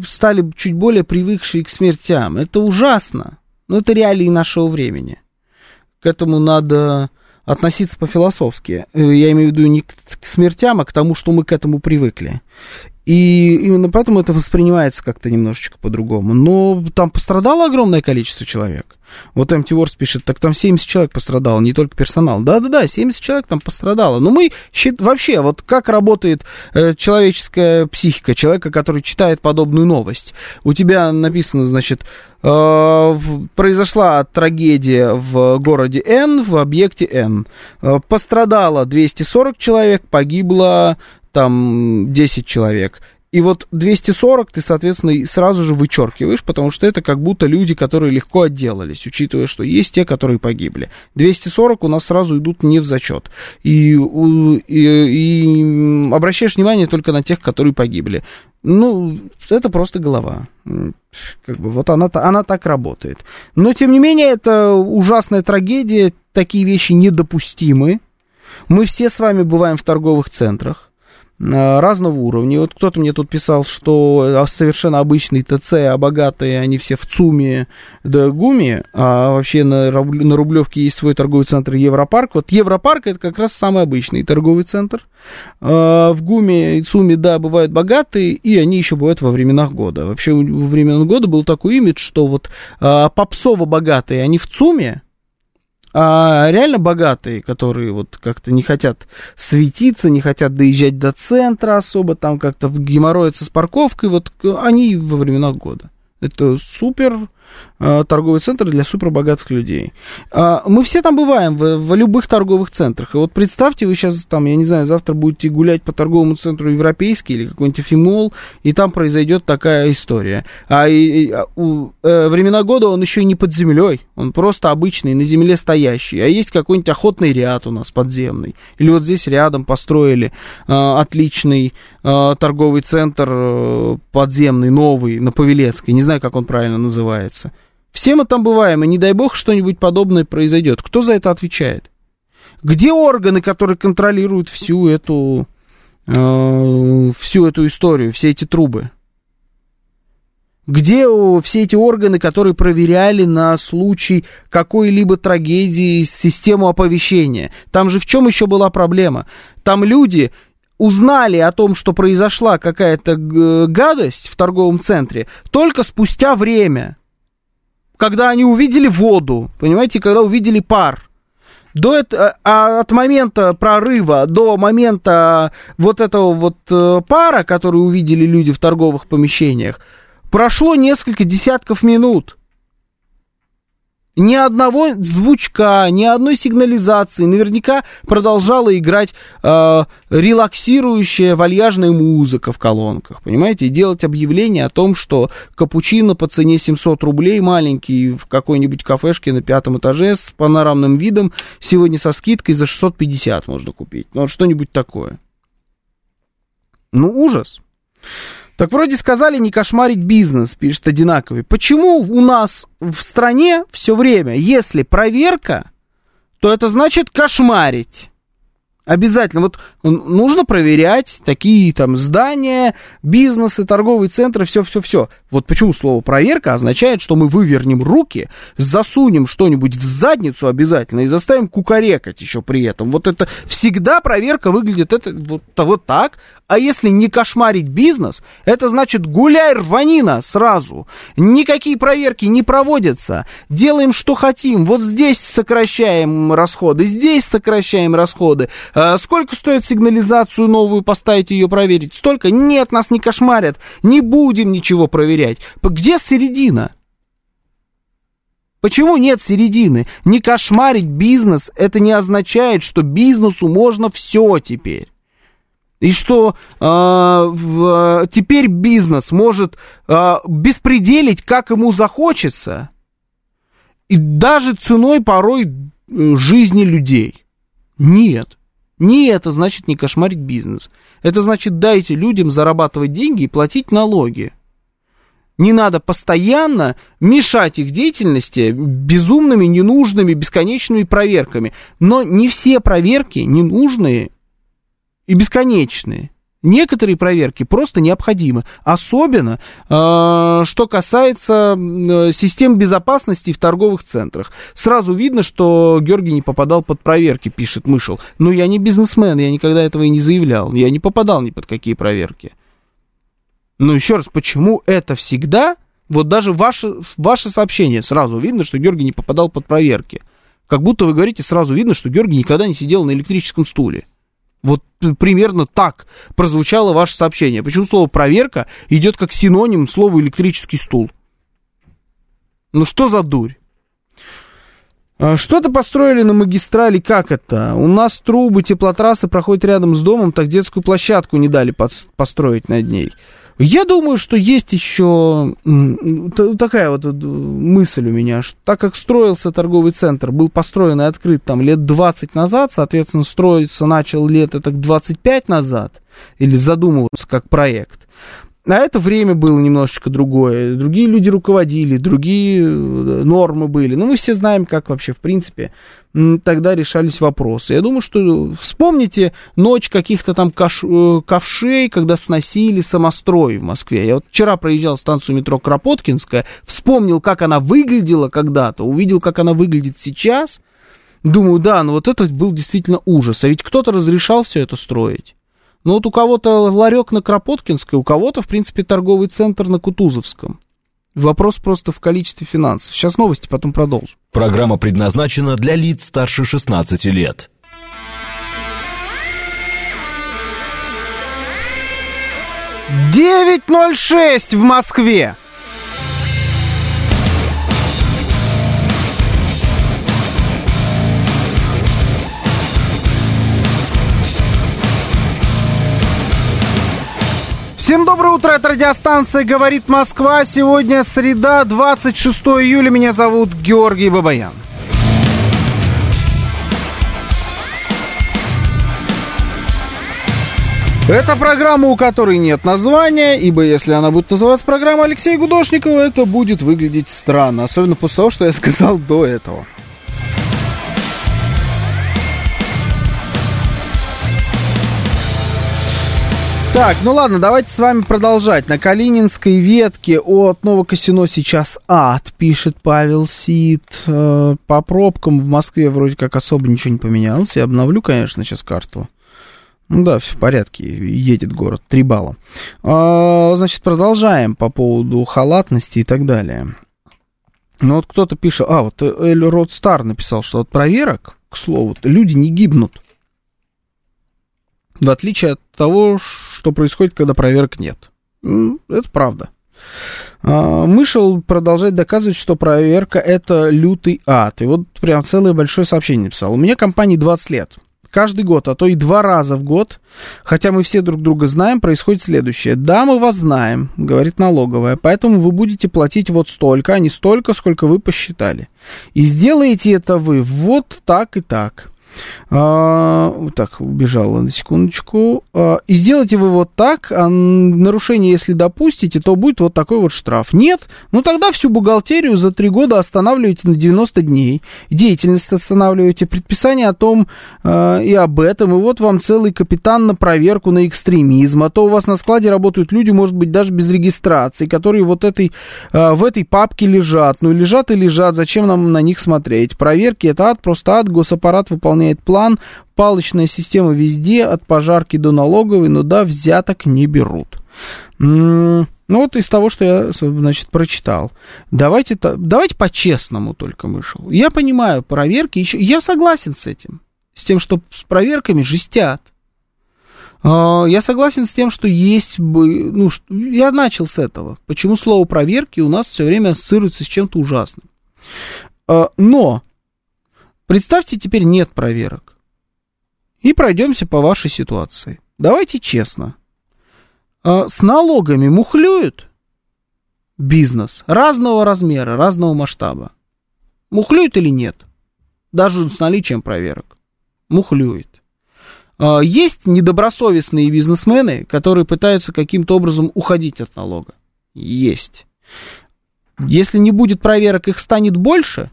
стали чуть более привыкшие к смертям. Это ужасно. Но это реалии нашего времени. К этому надо относиться по-философски. Э, я имею в виду не к смертям, а к тому, что мы к этому привыкли. И именно поэтому это воспринимается как-то немножечко по-другому. Но там пострадало огромное количество человек. Вот MT Wars пишет, так там 70 человек пострадало, не только персонал. Да-да-да, 70 человек там пострадало. Но мы счит... вообще, вот как работает э, человеческая психика человека, который читает подобную новость. У тебя написано, значит, э, произошла трагедия в городе Н, в объекте Н. Э, пострадало 240 человек, погибло там 10 человек. И вот 240 ты, соответственно, сразу же вычеркиваешь, потому что это как будто люди, которые легко отделались, учитывая, что есть те, которые погибли. 240 у нас сразу идут не в зачет. И, и, и обращаешь внимание только на тех, которые погибли. Ну, это просто голова. Как бы вот она, она так работает. Но, тем не менее, это ужасная трагедия, такие вещи недопустимы. Мы все с вами бываем в торговых центрах разного уровня. Вот кто-то мне тут писал, что а, совершенно обычный ТЦ, а богатые они все в ЦУМе да ГУМе, а вообще на, на Рублевке есть свой торговый центр Европарк. Вот Европарк это как раз самый обычный торговый центр. А, в ГУМе и ЦУМе, да, бывают богатые, и они еще бывают во временах года. Вообще во времена года был такой имидж, что вот а, попсово богатые, они в ЦУМе, а реально богатые, которые вот как-то не хотят светиться, не хотят доезжать до центра особо, там как-то геморроятся с парковкой, вот они во времена года. Это супер торговый центр для супербогатых людей. Э, мы все там бываем, в, в любых торговых центрах. И вот представьте, вы сейчас там, я не знаю, завтра будете гулять по торговому центру европейский или какой-нибудь фимол, и там произойдет такая история. А, и, и, у, э, времена года он еще и не под землей, он просто обычный, на земле стоящий. А есть какой-нибудь охотный ряд у нас подземный. Или вот здесь рядом построили э, отличный э, торговый центр э, подземный, новый, на Павелецкой. Не знаю, как он правильно называется. Все мы там бываем, и не дай бог что-нибудь подобное произойдет. Кто за это отвечает? Где органы, которые контролируют всю эту, э, всю эту историю, все эти трубы? Где все эти органы, которые проверяли на случай какой-либо трагедии систему оповещения? Там же в чем еще была проблема? Там люди узнали о том, что произошла какая-то гадость в торговом центре, только спустя время, когда они увидели воду, понимаете, когда увидели пар. До это, а от момента прорыва до момента вот этого вот э, пара, который увидели люди в торговых помещениях, прошло несколько десятков минут. Ни одного звучка, ни одной сигнализации. Наверняка продолжала играть э, релаксирующая вальяжная музыка в колонках, понимаете? Делать объявление о том, что капучино по цене 700 рублей маленький в какой-нибудь кафешке на пятом этаже с панорамным видом сегодня со скидкой за 650 можно купить. Ну, что-нибудь такое. Ну, ужас. Так вроде сказали не кошмарить бизнес, пишет одинаковый. Почему у нас в стране все время, если проверка, то это значит кошмарить? Обязательно. Вот нужно проверять такие там здания, бизнесы, торговые центры, все-все-все. Вот почему слово проверка означает, что мы вывернем руки, засунем что-нибудь в задницу обязательно и заставим кукарекать еще при этом. Вот это всегда проверка выглядит это вот, вот так. А если не кошмарить бизнес, это значит гуляй рванина сразу. Никакие проверки не проводятся. Делаем, что хотим. Вот здесь сокращаем расходы, здесь сокращаем расходы. А сколько стоит сигнализацию новую поставить ее проверить? Столько? Нет, нас не кошмарят. Не будем ничего проверять. Где середина? Почему нет середины? Не кошмарить бизнес, это не означает, что бизнесу можно все теперь. И что э, в, теперь бизнес может э, беспределить, как ему захочется, и даже ценой порой э, жизни людей. Нет. Не это значит не кошмарить бизнес. Это значит дайте людям зарабатывать деньги и платить налоги. Не надо постоянно мешать их деятельности безумными, ненужными, бесконечными проверками. Но не все проверки ненужные и бесконечные. Некоторые проверки просто необходимы, особенно э, что касается э, систем безопасности в торговых центрах. Сразу видно, что Георгий не попадал под проверки, пишет Мышел. Но я не бизнесмен, я никогда этого и не заявлял, я не попадал ни под какие проверки. Но еще раз, почему это всегда, вот даже ваше, ваше сообщение, сразу видно, что Георгий не попадал под проверки. Как будто вы говорите, сразу видно, что Георгий никогда не сидел на электрическом стуле. Вот примерно так прозвучало ваше сообщение. Почему слово проверка идет как синоним слова электрический стул? Ну что за дурь? А, что-то построили на магистрали, как это? У нас трубы, теплотрассы проходят рядом с домом, так детскую площадку не дали построить над ней. Я думаю, что есть еще такая вот мысль у меня, что так как строился торговый центр, был построен и открыт там лет 20 назад, соответственно, строиться начал лет это 25 назад, или задумываться как проект, а это время было немножечко другое. Другие люди руководили, другие э, нормы были. Ну, мы все знаем, как вообще, в принципе, тогда решались вопросы. Я думаю, что вспомните ночь каких-то там каш, э, ковшей, когда сносили самострой в Москве. Я вот вчера проезжал станцию метро Кропоткинская, вспомнил, как она выглядела когда-то, увидел, как она выглядит сейчас. Думаю, да, ну вот это был действительно ужас. А ведь кто-то разрешал все это строить. Ну вот у кого-то ларек на Кропоткинской, у кого-то, в принципе, торговый центр на Кутузовском. Вопрос просто в количестве финансов. Сейчас новости, потом продолжим. Программа предназначена для лиц старше 16 лет. Девять ноль шесть в Москве. Всем доброе утро, это радиостанция «Говорит Москва». Сегодня среда, 26 июля. Меня зовут Георгий Бабаян. Это программа, у которой нет названия, ибо если она будет называться программа Алексея Гудошникова, это будет выглядеть странно, особенно после того, что я сказал до этого. Так, ну ладно, давайте с вами продолжать. На Калининской ветке от Новокосино сейчас ад, пишет Павел Сид. Э, по пробкам в Москве вроде как особо ничего не поменялось. Я обновлю, конечно, сейчас карту. Ну да, все в порядке, едет город, три балла. А, значит, продолжаем по поводу халатности и так далее. Ну вот кто-то пишет, а вот Эль Род Стар написал, что от проверок, к слову, люди не гибнут. В отличие от того, что происходит, когда проверок нет. Это правда. А, Мышел продолжает доказывать, что проверка это лютый ад. И вот прям целое большое сообщение написал. У меня компании 20 лет. Каждый год, а то и два раза в год, хотя мы все друг друга знаем, происходит следующее. Да, мы вас знаем, говорит налоговая, поэтому вы будете платить вот столько, а не столько, сколько вы посчитали. И сделаете это вы вот так и так. А, так, убежала на секундочку. А, и сделайте вы вот так, а нарушение, если допустите, то будет вот такой вот штраф. Нет? Ну тогда всю бухгалтерию за три года останавливаете на 90 дней. Деятельность останавливаете, предписание о том а, и об этом. И вот вам целый капитан на проверку на экстремизм. А то у вас на складе работают люди, может быть, даже без регистрации, которые вот этой, а, в этой папке лежат. Ну, лежат и лежат, зачем нам на них смотреть? Проверки это ад, просто ад, госаппарат выполняет выполняет план, палочная система везде, от пожарки до налоговой, но да, взяток не берут. Ну вот из того, что я, значит, прочитал. Давайте, давайте по-честному только, Мышел. Я понимаю, проверки еще... Я согласен с этим. С тем, что с проверками жестят. А, я согласен с тем, что есть. Ну, я начал с этого. Почему слово проверки у нас все время ассоциируется с чем-то ужасным. А, но Представьте, теперь нет проверок. И пройдемся по вашей ситуации. Давайте честно. А с налогами мухлюют бизнес разного размера, разного масштаба. Мухлюют или нет? Даже с наличием проверок. Мухлюет. А есть недобросовестные бизнесмены, которые пытаются каким-то образом уходить от налога. Есть. Если не будет проверок, их станет больше –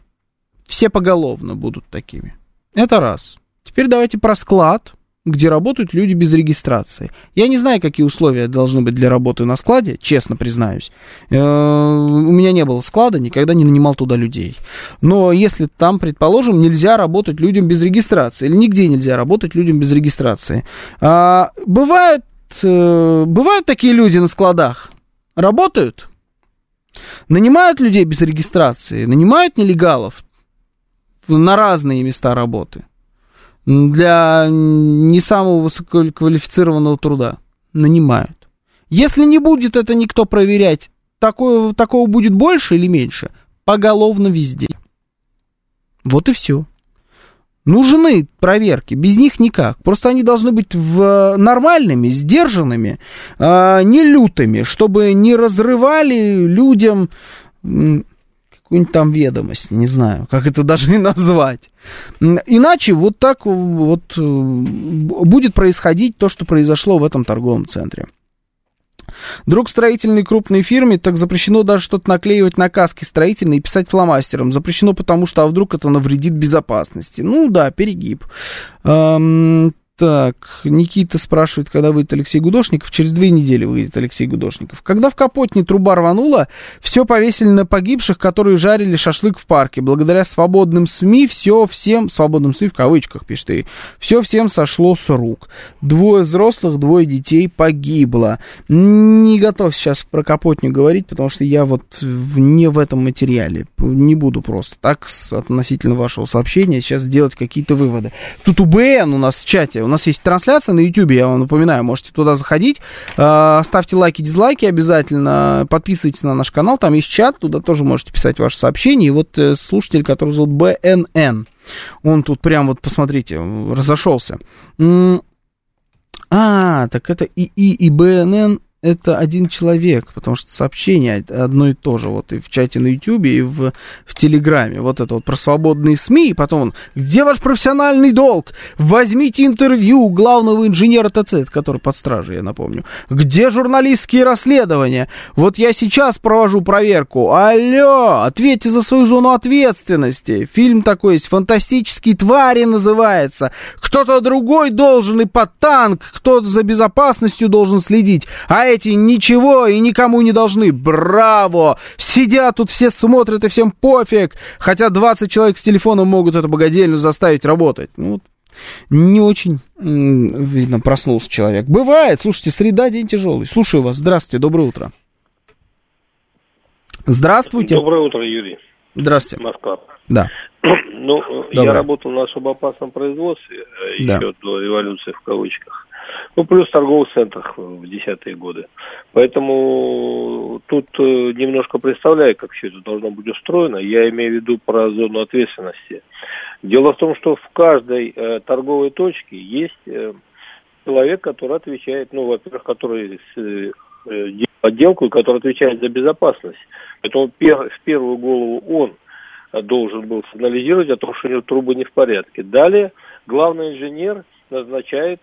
все поголовно будут такими. Это раз. Теперь давайте про склад, где работают люди без регистрации. Я не знаю, какие условия должны быть для работы на складе, честно признаюсь. Э, у меня не было склада, никогда не нанимал туда людей. Но если там, предположим, нельзя работать людям без регистрации, или нигде нельзя работать людям без регистрации. А, бывают, э, бывают такие люди на складах? Работают? Нанимают людей без регистрации, нанимают нелегалов, на разные места работы для не самого высококвалифицированного труда нанимают. Если не будет это никто проверять, такое, такого будет больше или меньше? Поголовно везде. Вот и все. Нужны проверки, без них никак. Просто они должны быть в, нормальными, сдержанными, э, не лютыми, чтобы не разрывали людям какую-нибудь там ведомость, не знаю, как это даже и назвать. Иначе вот так вот э, будет происходить то, что произошло в этом торговом центре. Друг строительной крупной фирме, так запрещено даже что-то наклеивать на каски строительные и писать фломастером. Запрещено потому, что а вдруг это навредит безопасности. Ну да, перегиб. Эм, так, Никита спрашивает, когда выйдет Алексей Гудошников. Через две недели выйдет Алексей Гудошников. Когда в Капотне труба рванула, все повесили на погибших, которые жарили шашлык в парке. Благодаря свободным СМИ все всем, свободным СМИ в кавычках пишет и, все всем сошло с рук. Двое взрослых, двое детей погибло. Не готов сейчас про Капотню говорить, потому что я вот не в этом материале. Не буду просто так относительно вашего сообщения сейчас делать какие-то выводы. Тут УБН у нас в чате, нас есть трансляция на YouTube, я вам напоминаю, можете туда заходить. А, ставьте лайки, дизлайки обязательно. Подписывайтесь на наш канал, там есть чат, туда тоже можете писать ваши сообщения. И вот э, слушатель, который зовут БНН, он тут прям вот, посмотрите, разошелся. А, так это ИИ и БНН это один человек, потому что сообщение одно и то же, вот и в чате на Ютьюбе, и в, в Телеграме. Вот это вот про свободные СМИ, и потом он, где ваш профессиональный долг? Возьмите интервью у главного инженера ТЦ, который под стражей, я напомню. Где журналистские расследования? Вот я сейчас провожу проверку. Алло, ответьте за свою зону ответственности. Фильм такой есть, «Фантастические твари» называется. Кто-то другой должен и под танк, кто-то за безопасностью должен следить. А эти ничего и никому не должны. Браво! Сидят тут все смотрят и всем пофиг. Хотя 20 человек с телефоном могут эту богадельню заставить работать. Ну, не очень, видно, проснулся человек. Бывает, слушайте, среда, день тяжелый. Слушаю вас, здравствуйте, доброе утро. Здравствуйте. Доброе утро, Юрий. Здравствуйте. Москва. Да. Ну, Доброе. я работал на особо опасном производстве э, Да. еще до революции в кавычках. Ну, плюс в торговых центрах в десятые годы. Поэтому тут э, немножко представляю, как все это должно быть устроено. Я имею в виду про зону ответственности. Дело в том, что в каждой э, торговой точке есть э, человек, который отвечает, ну, во-первых, который делает отделку, который отвечает за безопасность. Поэтому пер- в первую голову он должен был сигнализировать о том, что у него трубы не в порядке. Далее главный инженер назначает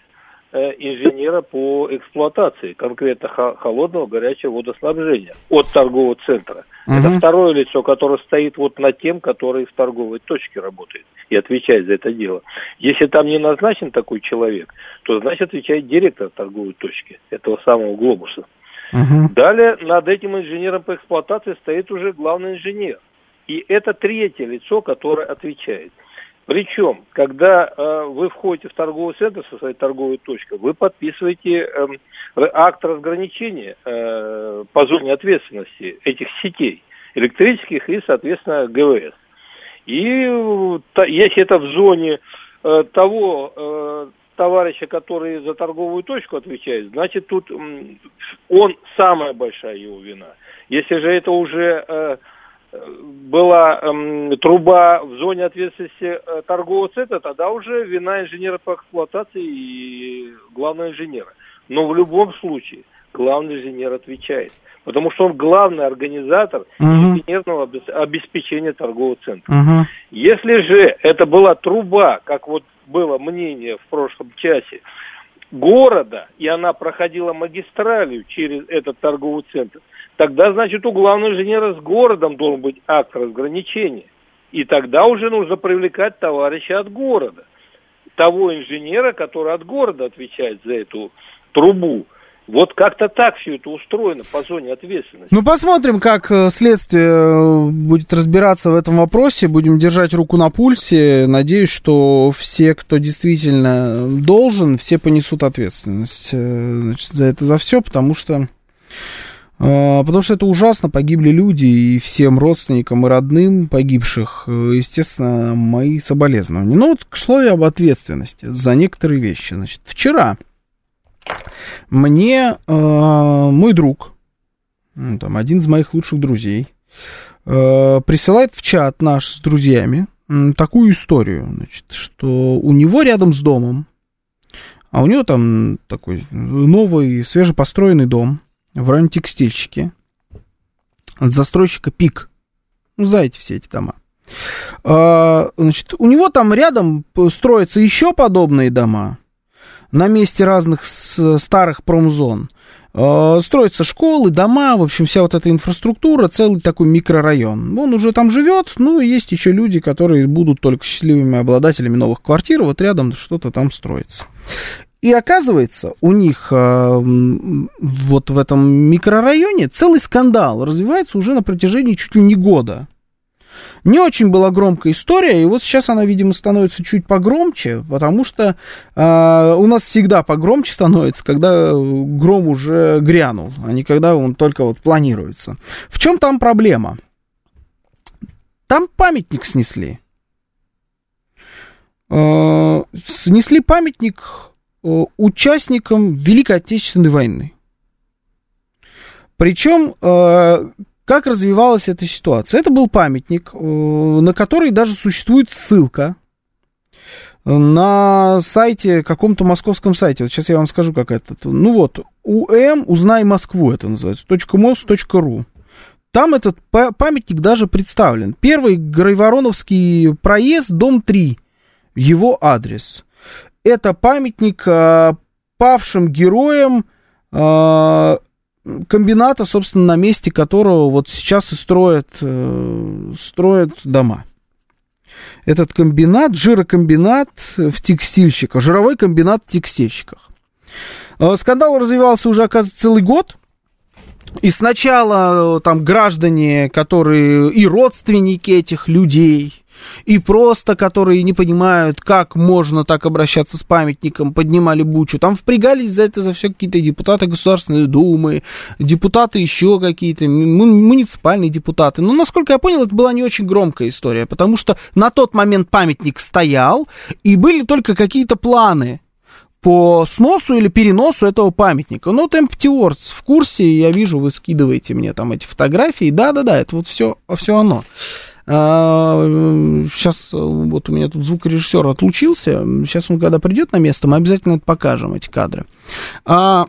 инженера по эксплуатации, конкретно хо- холодного, горячего водоснабжения от торгового центра. Это Мгм. второе лицо, которое стоит вот над тем, который в торговой точке работает и отвечает за это дело. Если там не назначен такой человек, то значит отвечает директор торговой точки этого самого глобуса. Мгм. Далее над этим инженером по эксплуатации стоит уже главный инженер. И это третье лицо, которое отвечает. Причем, когда э, вы входите в торговый центр со своей торговой точкой, вы подписываете р- акт разграничения э, по зоне ответственности этих сетей электрических и, соответственно, ГВС. И э, та- если это в зоне э, того э, товарища, который за торговую точку отвечает, значит тут он самая большая его вина. Если же это уже э, э, была эм, труба в зоне ответственности э, торгового центра, тогда уже вина инженера по эксплуатации и главного инженера. Но в любом случае главный инженер отвечает, потому что он главный организатор Мгм. инженерного обес- обеспечения торгового центра. Мгм. Если же это была труба, как вот было мнение в прошлом часе, города, и она проходила магистралью через этот торговый центр, тогда, значит, у главного инженера с городом должен быть акт разграничения. И тогда уже нужно привлекать товарища от города. Того инженера, который от города отвечает за эту трубу. Вот как-то так все это устроено по зоне ответственности. Ну, посмотрим, как э, следствие э, будет разбираться в этом вопросе. Будем держать руку на пульсе. Надеюсь, что все, кто действительно должен, все понесут ответственность э, значит, за это, за все, потому что... э, Потому что это ужасно, погибли люди, и всем родственникам и родным погибших, э, естественно, мои соболезнования. Ну вот, к слову об ответственности за некоторые вещи. Значит, вчера мне э, мой друг, ну, там, один из моих лучших друзей, э, присылает в чат наш с друзьями м, такую историю, значит, что у него рядом с домом, а у него там такой новый, свежепостроенный дом в районе текстильщики от застройщика ПИК. Ну, знаете все эти дома. А, Значит, у него там рядом строятся еще подобные дома на месте разных старых промзон. Э, Строятся школы, дома, в общем, вся вот эта инфраструктура, целый такой микрорайон. Он уже там живет, ну, есть еще люди, которые будут только счастливыми обладателями новых квартир, вот рядом что-то там строится. И оказывается, у них э, вот в этом микрорайоне целый скандал развивается уже на протяжении чуть ли не года. Не очень была громкая история, и вот сейчас она, видимо, становится чуть погромче, потому что э, у нас всегда погромче становится, когда гром уже грянул, а не когда он только вот планируется. В чем там проблема? Там памятник снесли. Э, снесли памятник участникам Великой Отечественной войны. Причем, э, как развивалась эта ситуация? Это был памятник, э, на который даже существует ссылка на сайте, каком-то московском сайте. Вот сейчас я вам скажу, как это. Ну вот, ум, узнай Москву это называется, .mos.ru. Там этот памятник даже представлен. Первый Грайвороновский проезд, дом 3, его адрес. Это памятник э, павшим героям э, комбината, собственно, на месте которого вот сейчас и строят, э, строят дома. Этот комбинат, жирокомбинат в текстильщиках, жировой комбинат в текстильщиках. Э, скандал развивался уже, оказывается, целый год. И сначала э, там граждане, которые и родственники этих людей, и просто, которые не понимают, как можно так обращаться с памятником, поднимали бучу. Там впрягались за это за все какие-то депутаты Государственной Думы, депутаты еще какие-то, муниципальные депутаты. Но, насколько я понял, это была не очень громкая история, потому что на тот момент памятник стоял, и были только какие-то планы по сносу или переносу этого памятника. Ну, Words в курсе, я вижу, вы скидываете мне там эти фотографии. Да-да-да, это вот все, все оно. Сейчас а, вот у меня тут звукорежиссер отлучился. Сейчас он, когда придет на место, мы обязательно это покажем, эти кадры. А,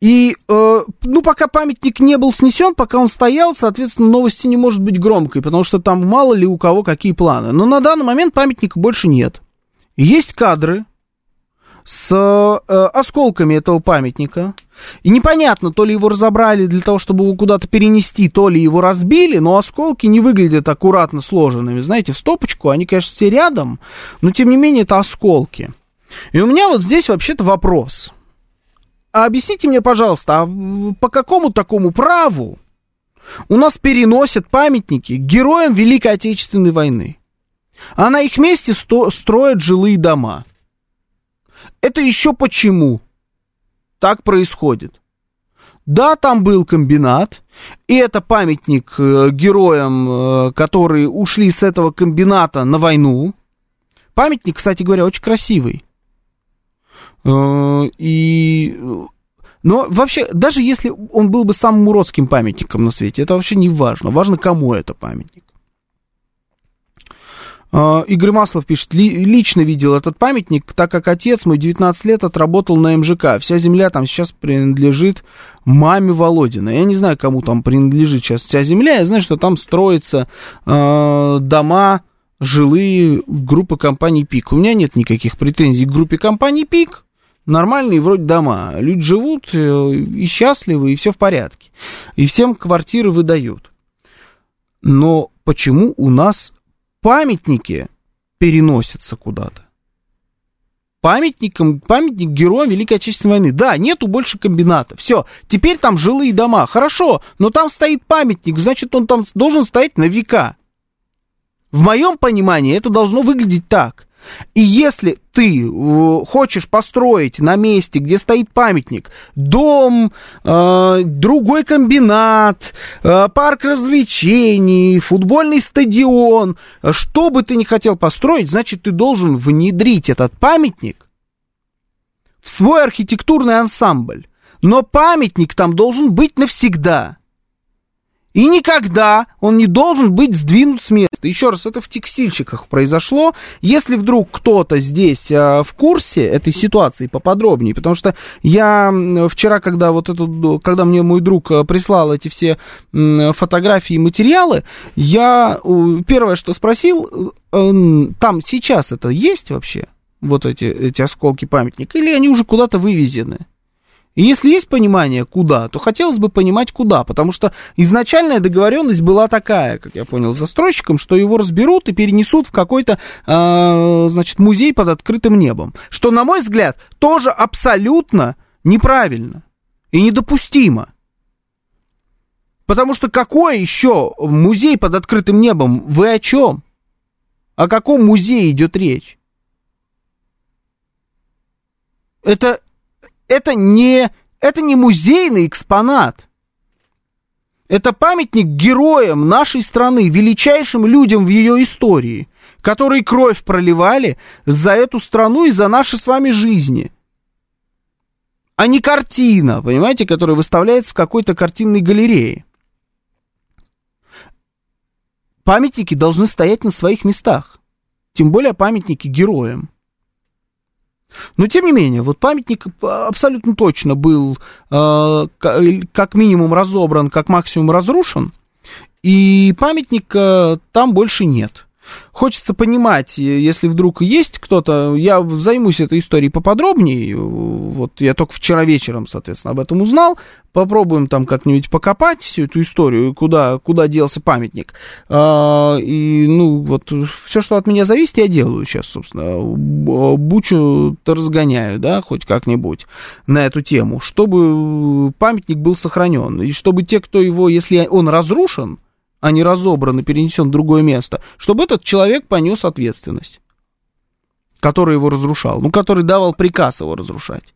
и, э, ну, пока памятник не был снесен, пока он стоял, соответственно, новости не может быть громкой, потому что там мало ли у кого какие планы. Но на данный момент памятника больше нет. Есть кадры с э, осколками этого памятника. И непонятно, то ли его разобрали для того, чтобы его куда-то перенести, то ли его разбили, но осколки не выглядят аккуратно сложенными. Знаете, в стопочку они, конечно, все рядом, но тем не менее это осколки. И у меня вот здесь вообще-то вопрос. А объясните мне, пожалуйста, а по какому такому праву у нас переносят памятники героям Великой Отечественной войны? А на их месте сто- строят жилые дома. Это еще почему? так происходит. Да, там был комбинат, и это памятник э, героям, э, которые ушли с этого комбината на войну. Памятник, кстати говоря, очень красивый. Э, и... Но вообще, даже если он был бы самым уродским памятником на свете, это вообще не важно. Важно, кому это памятник. А, Игорь Маслов пишет, лично видел этот памятник, так как отец мой 19 лет отработал на МЖК. Вся земля там сейчас принадлежит маме Володина. Я не знаю, кому там принадлежит сейчас вся земля. Я знаю, что там строятся э, дома жилые группы компаний ПИК. У меня нет никаких претензий к группе компаний ПИК. Нормальные вроде дома. Люди живут э, и счастливы, и все в порядке. И всем квартиры выдают. Но почему у нас памятники переносятся куда-то. Памятником, памятник героям Великой Отечественной войны. Да, нету больше комбината. Все, теперь там жилые дома. Хорошо, но там стоит памятник, значит, он там должен стоять на века. В моем понимании это должно выглядеть так. И если ты э, хочешь построить на месте, где стоит памятник, дом, э, другой комбинат, э, парк развлечений, футбольный стадион, что бы ты ни хотел построить, значит, ты должен внедрить этот памятник в свой архитектурный ансамбль. Но памятник там должен быть навсегда. И никогда он не должен быть сдвинут с места. Еще раз, это в текстильщиках произошло. Если вдруг кто-то здесь э, в курсе этой ситуации поподробнее, потому что я вчера, когда вот эту, когда мне мой друг э, прислал эти все э, фотографии и материалы, я первое, что спросил, э, там сейчас это есть вообще? Вот эти, эти осколки памятника, или они уже куда-то вывезены? И если есть понимание, куда, то хотелось бы понимать, куда. Потому что изначальная договоренность была такая, как я понял, с застройщиком, что его разберут и перенесут в какой-то, э, значит, музей под открытым небом. Что, на мой взгляд, тоже абсолютно неправильно и недопустимо. Потому что какой еще музей под открытым небом? Вы о чем? О каком музее идет речь? Это это не, это не музейный экспонат. Это памятник героям нашей страны, величайшим людям в ее истории, которые кровь проливали за эту страну и за наши с вами жизни. А не картина, понимаете, которая выставляется в какой-то картинной галерее. Памятники должны стоять на своих местах. Тем более памятники героям. Но тем не менее, вот памятник абсолютно точно был э, как минимум разобран, как максимум разрушен, и памятника там больше нет. Хочется понимать, если вдруг есть кто-то, я займусь этой историей поподробнее, вот я только вчера вечером, соответственно, об этом узнал, попробуем там как-нибудь покопать всю эту историю, куда, куда делся памятник, а, и, ну, вот, все, что от меня зависит, я делаю сейчас, собственно, бучу-то разгоняю, да, хоть как-нибудь на эту тему, чтобы памятник был сохранен, и чтобы те, кто его, если он разрушен, а не разобран и перенесен в другое место, чтобы этот человек понес ответственность, который его разрушал, ну, который давал приказ его разрушать.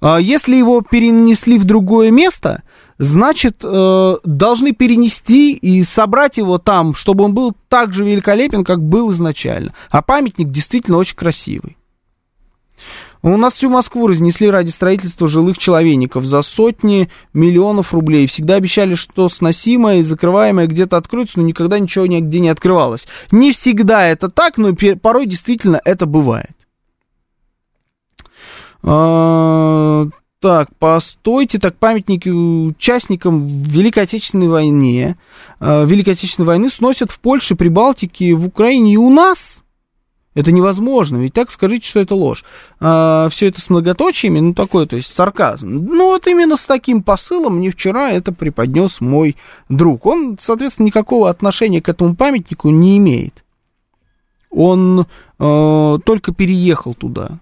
А если его перенесли в другое место, значит, э, должны перенести и собрать его там, чтобы он был так же великолепен, как был изначально. А памятник действительно очень красивый. У нас всю Москву разнесли ради строительства жилых человейников за сотни миллионов рублей. Всегда обещали, что сносимое и закрываемое где-то откроется, но никогда ничего нигде не открывалось. Не всегда это так, но порой действительно это бывает. А, так, постойте, так памятники участникам Великой Отечественной войны, а, Великой Отечественной войны сносят в Польше, Прибалтике, в Украине и у нас. Это невозможно, ведь так скажите, что это ложь. А, все это с многоточиями, ну такое, то есть сарказм. Ну вот именно с таким посылом мне вчера это преподнес мой друг. Он, соответственно, никакого отношения к этому памятнику не имеет. Он э, только переехал туда.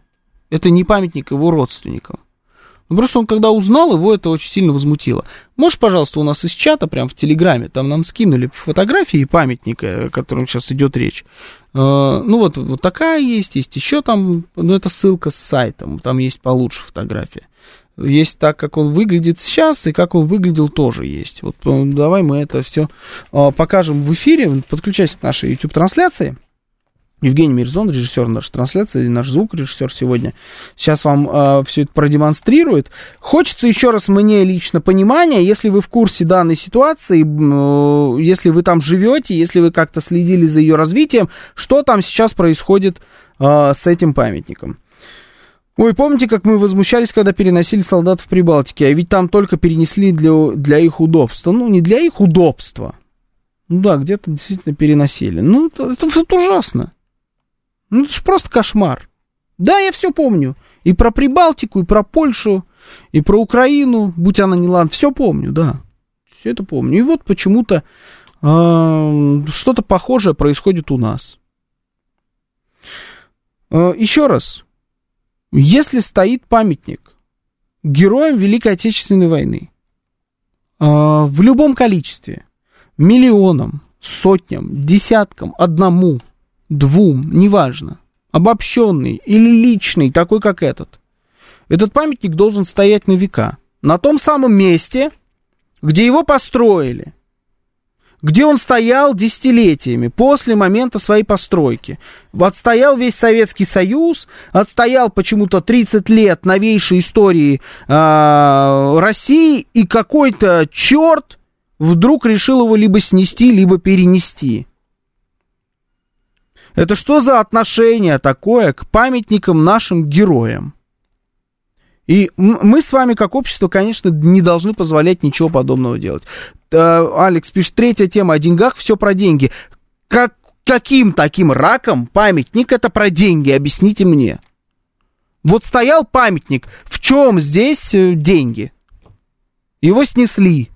Это не памятник его родственникам. Ну, просто он, когда узнал, его это очень сильно возмутило. Можешь, пожалуйста, у нас из чата, прям в Телеграме, там нам скинули фотографии памятника, о котором сейчас идет речь. Э, ну, вот, вот такая есть, есть еще там, ну, это ссылка с сайтом, там есть получше фотография. Есть так, как он выглядит сейчас, и как он выглядел тоже есть. Вот э, давай мы это все э, покажем в эфире. Подключайся к нашей YouTube-трансляции. Евгений Мирзон, режиссер нашей трансляции, наш звукорежиссер сегодня, сейчас вам э, все это продемонстрирует. Хочется еще раз мне лично понимания, если вы в курсе данной ситуации, э, если вы там живете, если вы как-то следили за ее развитием, что там сейчас происходит э, с этим памятником. Ой, помните, как мы возмущались, когда переносили солдат в Прибалтике, а ведь там только перенесли для, для их удобства. Ну, не для их удобства. Ну да, где-то действительно переносили. Ну, это, это, это ужасно. Ну, это же просто кошмар. Да, я все помню. И про Прибалтику, и про Польшу, и про Украину, будь она не ладно, все помню, да. Все это помню. И вот почему-то э, что-то похожее происходит у нас. Э, еще раз. Если стоит памятник героям Великой Отечественной войны э, в любом количестве, миллионам, сотням, десяткам, одному – двум, неважно, обобщенный или личный, такой как этот. Этот памятник должен стоять на века. На том самом месте, где его построили. Где он стоял десятилетиями после момента своей постройки. Отстоял весь Советский Союз, отстоял почему-то 30 лет новейшей истории э, России, и какой-то черт вдруг решил его либо снести, либо перенести. Это что за отношение такое к памятникам нашим героям? И мы с вами, как общество, конечно, не должны позволять ничего подобного делать. Алекс пишет, третья тема о деньгах, все про деньги. Как, каким таким раком памятник это про деньги? Объясните мне. Вот стоял памятник, в чем здесь э, деньги? Его снесли.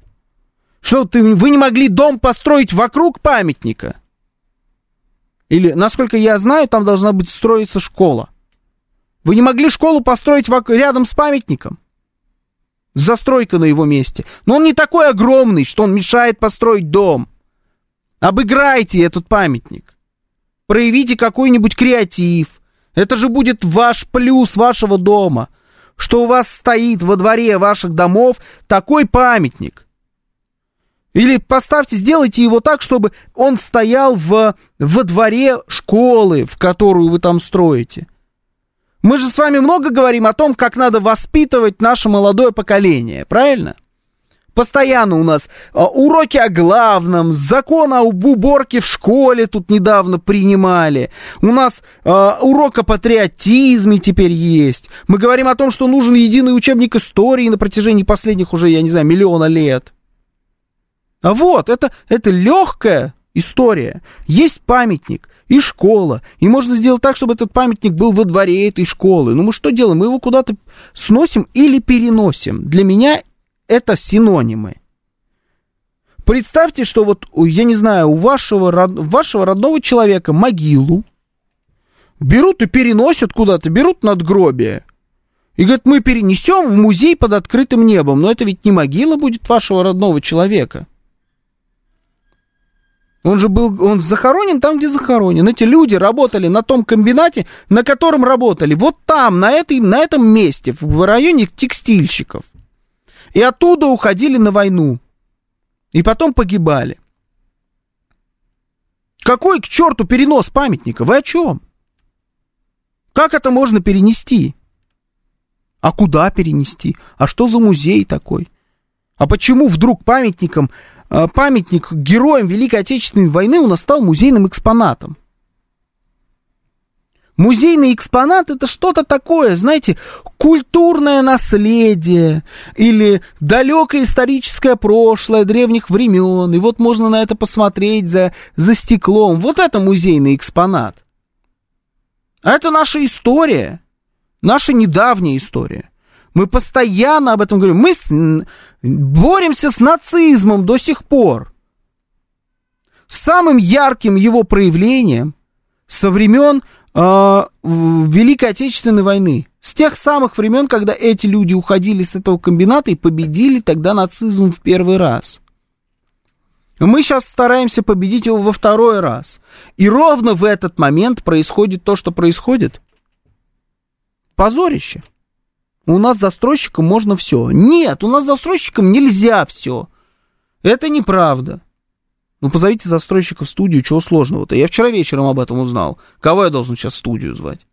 Что, ты, вы не могли дом построить вокруг памятника? Или, насколько я знаю, там должна быть строиться школа. Вы не могли школу построить рядом с памятником? Застройка на его месте. Но он не такой огромный, что он мешает построить дом. Обыграйте этот памятник. Проявите какой-нибудь креатив. Это же будет ваш плюс вашего дома. Что у вас стоит во дворе ваших домов такой памятник. Или поставьте, сделайте его так, чтобы он стоял в, во дворе школы, в которую вы там строите. Мы же с вами много говорим о том, как надо воспитывать наше молодое поколение, правильно? Постоянно у нас а, уроки о главном, закон об уборке в школе тут недавно принимали. У нас а, урок о патриотизме теперь есть. Мы говорим о том, что нужен единый учебник истории на протяжении последних уже, я не знаю, миллиона лет. А вот, это, это легкая история. Есть памятник и школа. И можно сделать так, чтобы этот памятник был во дворе этой школы. Ну мы что делаем? Мы его куда-то сносим или переносим. Для меня это синонимы. Представьте, что вот, я не знаю, у вашего, вашего родного человека могилу берут и переносят куда-то, берут надгробие. И говорят, мы перенесем в музей под открытым небом. Но это ведь не могила будет вашего родного человека. Он же был, он захоронен там, где захоронен. Эти люди работали на том комбинате, на котором работали. Вот там, на, этой, на этом месте, в районе текстильщиков. И оттуда уходили на войну. И потом погибали. Какой к черту перенос памятника? Вы о чем? Как это можно перенести? А куда перенести? А что за музей такой? А почему вдруг памятником, памятник героям Великой Отечественной войны у нас стал музейным экспонатом? Музейный экспонат это что-то такое, знаете, культурное наследие или далекое историческое прошлое древних времен. И вот можно на это посмотреть за, за стеклом. Вот это музейный экспонат. А это наша история, наша недавняя история. Мы постоянно об этом говорим. Мы с, боремся с нацизмом до сих пор. Самым ярким его проявлением со времен э, Великой Отечественной войны. С тех самых времен, когда эти люди уходили с этого комбината и победили тогда нацизм в первый раз. Мы сейчас стараемся победить его во второй раз. И ровно в этот момент происходит то, что происходит. Позорище. У нас застройщикам можно все. Нет, у нас застройщикам нельзя все. Это неправда. Ну, позовите застройщика в студию, чего сложного-то? Я вчера вечером об этом узнал. Кого я должен сейчас в студию звать?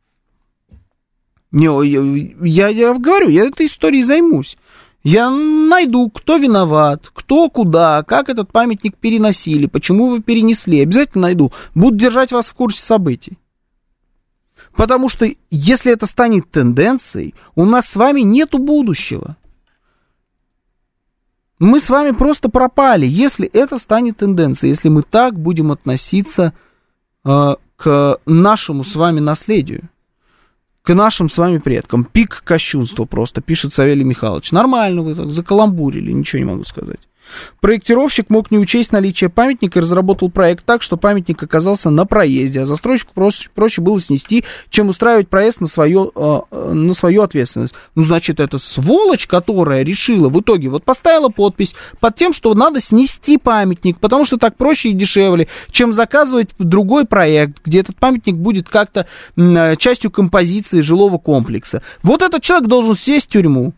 Не, я, я, я говорю, я этой историей займусь. Я найду, кто виноват, кто куда, как этот памятник переносили, почему вы перенесли. Обязательно найду. Буду держать вас в курсе событий. Потому что если это станет тенденцией, у нас с вами нету будущего. Мы с вами просто пропали, если это станет тенденцией, если мы так будем относиться э, к нашему с вами наследию, к нашим с вами предкам. Пик кощунства просто, пишет Савелий Михайлович. Нормально вы так закаламбурили, ничего не могу сказать. Проектировщик мог не учесть наличие памятника и разработал проект так, что памятник оказался на проезде, а застройщику проще, проще было снести, чем устраивать проезд на, свое, э, э, на свою ответственность. Ну, значит, эта сволочь, которая решила в итоге, вот поставила подпись под тем, что надо снести памятник, потому что так проще и дешевле, чем заказывать другой проект, где этот памятник будет как-то э, частью композиции жилого комплекса. Вот этот человек должен сесть в тюрьму.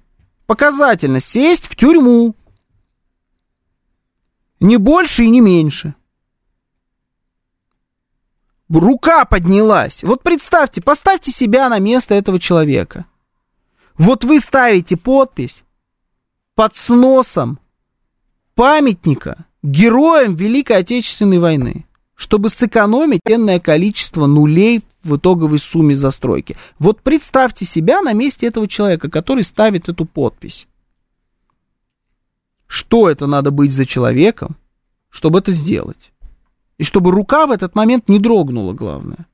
Показательно, сесть в тюрьму. Не больше и не меньше. Рука поднялась. Вот представьте, поставьте себя на место этого человека. Вот вы ставите подпись под сносом памятника героям Великой Отечественной войны, чтобы сэкономить энное количество нулей в итоговой сумме застройки. Вот представьте себя на месте этого человека, который ставит эту подпись что это надо быть за человеком, чтобы это сделать. И чтобы рука в этот момент не дрогнула, главное.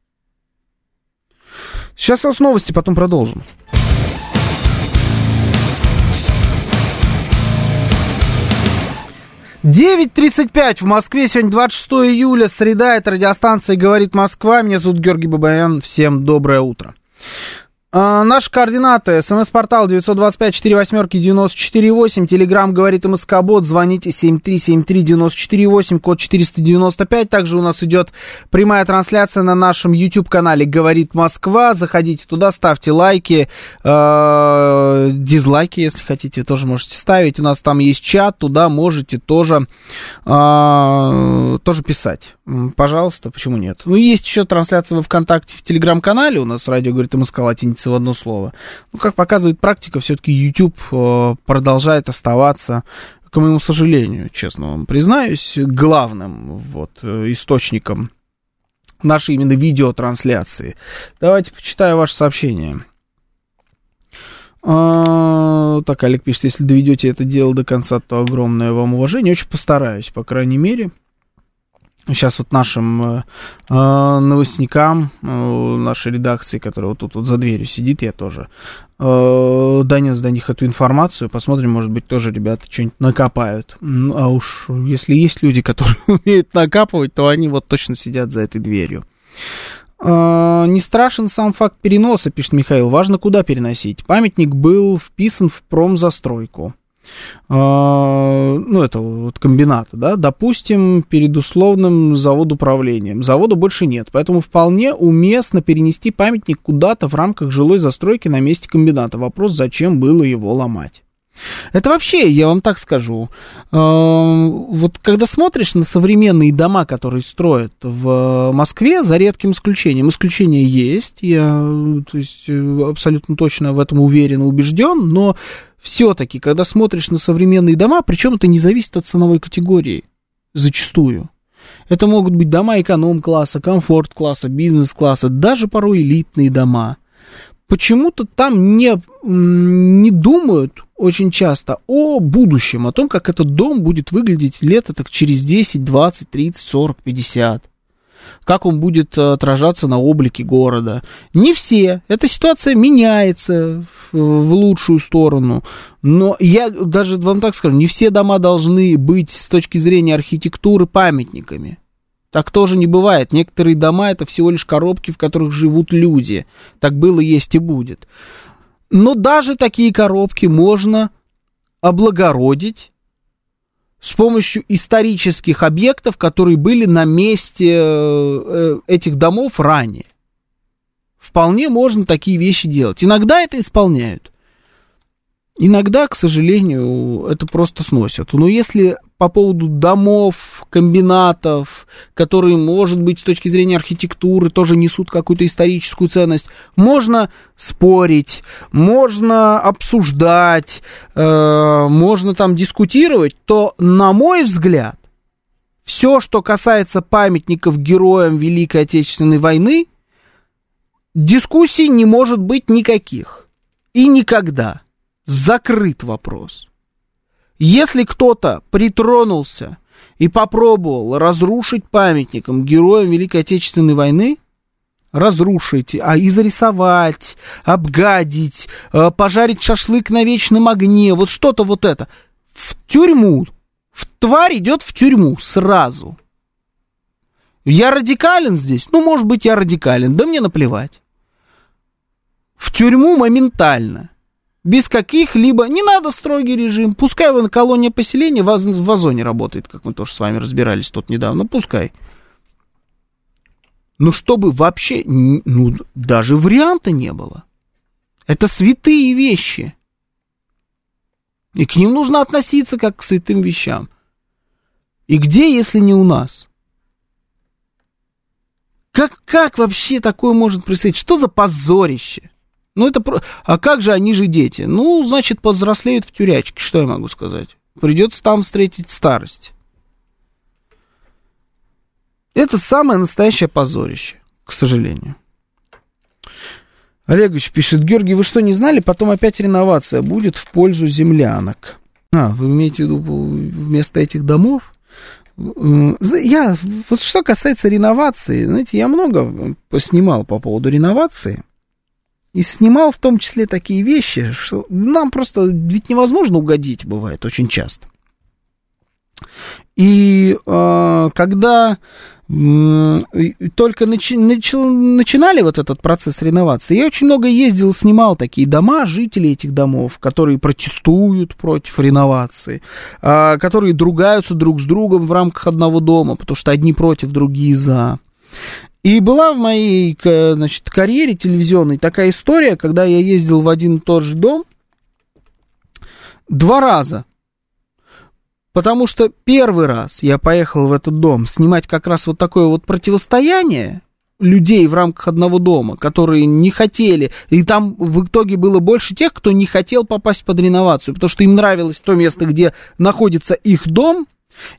Сейчас у нас новости, потом продолжим. 9.35 в Москве, сегодня 26 июля, среда, это радиостанция «Говорит Москва». Меня зовут Георгий Бабаян, всем доброе утро. А, наши координаты. СМС-портал 925-48-94-8. Телеграмм говорит МСК-бот. Звоните 7373-94-8, код 495. Также у нас идет прямая трансляция на нашем YouTube-канале «Говорит Москва». Заходите туда, ставьте лайки, э, дизлайки, если хотите, тоже можете ставить. У нас там есть чат, туда можете тоже, э, тоже писать. Пожалуйста, почему нет? Ну, есть еще трансляция во ВКонтакте в Телеграм-канале. У нас радио говорит МСК латиница в одно слово. Ну, как показывает практика, все-таки YouTube э, продолжает оставаться к моему сожалению, честно вам признаюсь, главным вот источником нашей именно видеотрансляции. Давайте почитаю ваше сообщение. А, так, Олег пишет, если доведете это дело до конца, то огромное вам уважение. Очень постараюсь, по крайней мере. Сейчас вот нашим э, э новостникам, э, нашей редакции, которая вот тут вот за дверью сидит, я тоже э, донес до них эту информацию. Посмотрим, может быть, тоже ребята что-нибудь накопают. А уж если есть люди, которые умеют накапывать, то они вот точно сидят за этой дверью. Э, не страшен сам факт переноса, пишет Михаил. Важно, куда переносить. Памятник был вписан в промзастройку. А, ну, это вот комбината, да, допустим, перед условным завод управлением. Завода больше нет, поэтому вполне уместно перенести памятник куда-то в рамках жилой застройки на месте комбината. Вопрос, зачем было его ломать? Это вообще, я вам так скажу, э, вот когда смотришь на современные дома, которые строят в Москве, за редким исключением, исключения есть, я то есть, абсолютно точно в этом уверен и убежден, но все-таки, когда смотришь на современные дома, причем это не зависит от ценовой категории, зачастую. Это могут быть дома эконом-класса, комфорт-класса, бизнес-класса, даже порой элитные дома. Почему-то там не, не думают очень часто о будущем, о том, как этот дом будет выглядеть лет так через 10, 20, 30, 40, 50 как он будет э, отражаться на облике города. Не все. Эта ситуация меняется в, в лучшую сторону. Но я даже вам так скажу, не все дома должны быть с точки зрения архитектуры памятниками. Так тоже не бывает. Некоторые дома это всего лишь коробки, в которых живут люди. Так было, есть и будет. Но даже такие коробки можно облагородить с помощью исторических объектов, которые были на месте э, э, этих домов ранее. Вполне можно такие вещи делать. Иногда это исполняют. Иногда, к сожалению, это просто сносят. Но если по поводу домов, комбинатов, которые, может быть, с точки зрения архитектуры тоже несут какую-то историческую ценность, можно спорить, можно обсуждать, э, можно там дискутировать, то, на мой взгляд, все, что касается памятников героям Великой Отечественной войны, дискуссий не может быть никаких. И никогда. Закрыт вопрос. Если кто-то притронулся и попробовал разрушить памятником героям Великой Отечественной войны, разрушите, а и зарисовать, обгадить, э, пожарить шашлык на вечном огне, вот что-то вот это, в тюрьму, в тварь идет в тюрьму сразу. Я радикален здесь? Ну, может быть, я радикален, да мне наплевать. В тюрьму моментально без каких-либо... Не надо строгий режим. Пускай вы на колонии поселения в, в Озоне работает, как мы тоже с вами разбирались тут недавно. Пускай. Ну, чтобы вообще... Ну, даже варианта не было. Это святые вещи. И к ним нужно относиться как к святым вещам. И где, если не у нас? Как, как вообще такое может происходить? Что за позорище? Ну, это... Про... А как же они же дети? Ну, значит, повзрослеют в тюрячке, что я могу сказать? Придется там встретить старость. Это самое настоящее позорище, к сожалению. Олегович пишет, Георгий, вы что, не знали? Потом опять реновация будет в пользу землянок. А, вы имеете в виду вместо этих домов? Я, вот что касается реновации, знаете, я много поснимал по поводу реновации. И снимал в том числе такие вещи, что нам просто ведь невозможно угодить, бывает очень часто. И э, когда только начи, начал, начинали вот этот процесс реновации, я очень много ездил, снимал такие дома, жителей этих домов, которые протестуют против реновации, э, которые другаются друг с другом в рамках одного дома, потому что одни против, другие за. И была в моей, значит, карьере телевизионной такая история, когда я ездил в один и тот же дом два раза. Потому что первый раз я поехал в этот дом снимать как раз вот такое вот противостояние людей в рамках одного дома, которые не хотели, и там в итоге было больше тех, кто не хотел попасть под реновацию, потому что им нравилось то место, где находится их дом,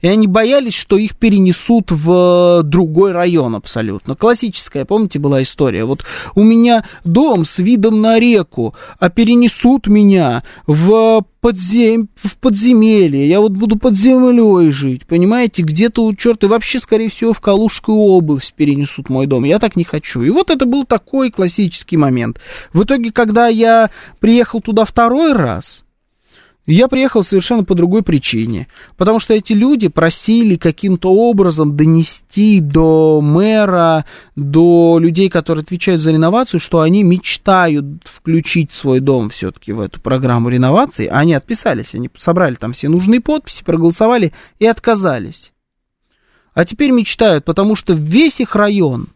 и они боялись, что их перенесут в другой район абсолютно. Классическая, помните, была история. Вот у меня дом с видом на реку, а перенесут меня в, подзем... в подземелье. Я вот буду под землей жить, понимаете? Где-то у черта, вообще, скорее всего, в Калужскую область перенесут мой дом. Я так не хочу. И вот это был такой классический момент. В итоге, когда я приехал туда второй раз, я приехал совершенно по другой причине. Потому что эти люди просили каким-то образом донести до мэра, до людей, которые отвечают за реновацию, что они мечтают включить свой дом все-таки в эту программу реновации. Они отписались, они собрали там все нужные подписи, проголосовали и отказались. А теперь мечтают, потому что весь их район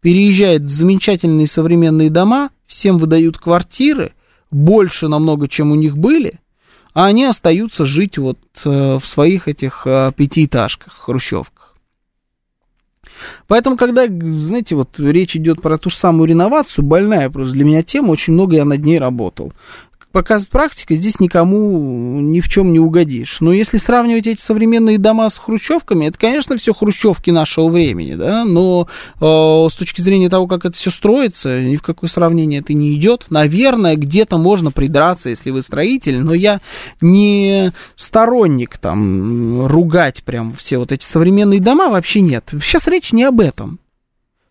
переезжает в замечательные современные дома, всем выдают квартиры, больше намного, чем у них были, а они остаются жить вот э, в своих этих э, пятиэтажках, хрущевках. Поэтому, когда, знаете, вот речь идет про ту же самую реновацию, больная просто для меня тема, очень много я над ней работал показывает практика, здесь никому ни в чем не угодишь. Но если сравнивать эти современные дома с хрущевками, это, конечно, все хрущевки нашего времени, да, но э, с точки зрения того, как это все строится, ни в какое сравнение это не идет. Наверное, где-то можно придраться, если вы строитель, но я не сторонник там ругать прям все вот эти современные дома, вообще нет. Сейчас речь не об этом.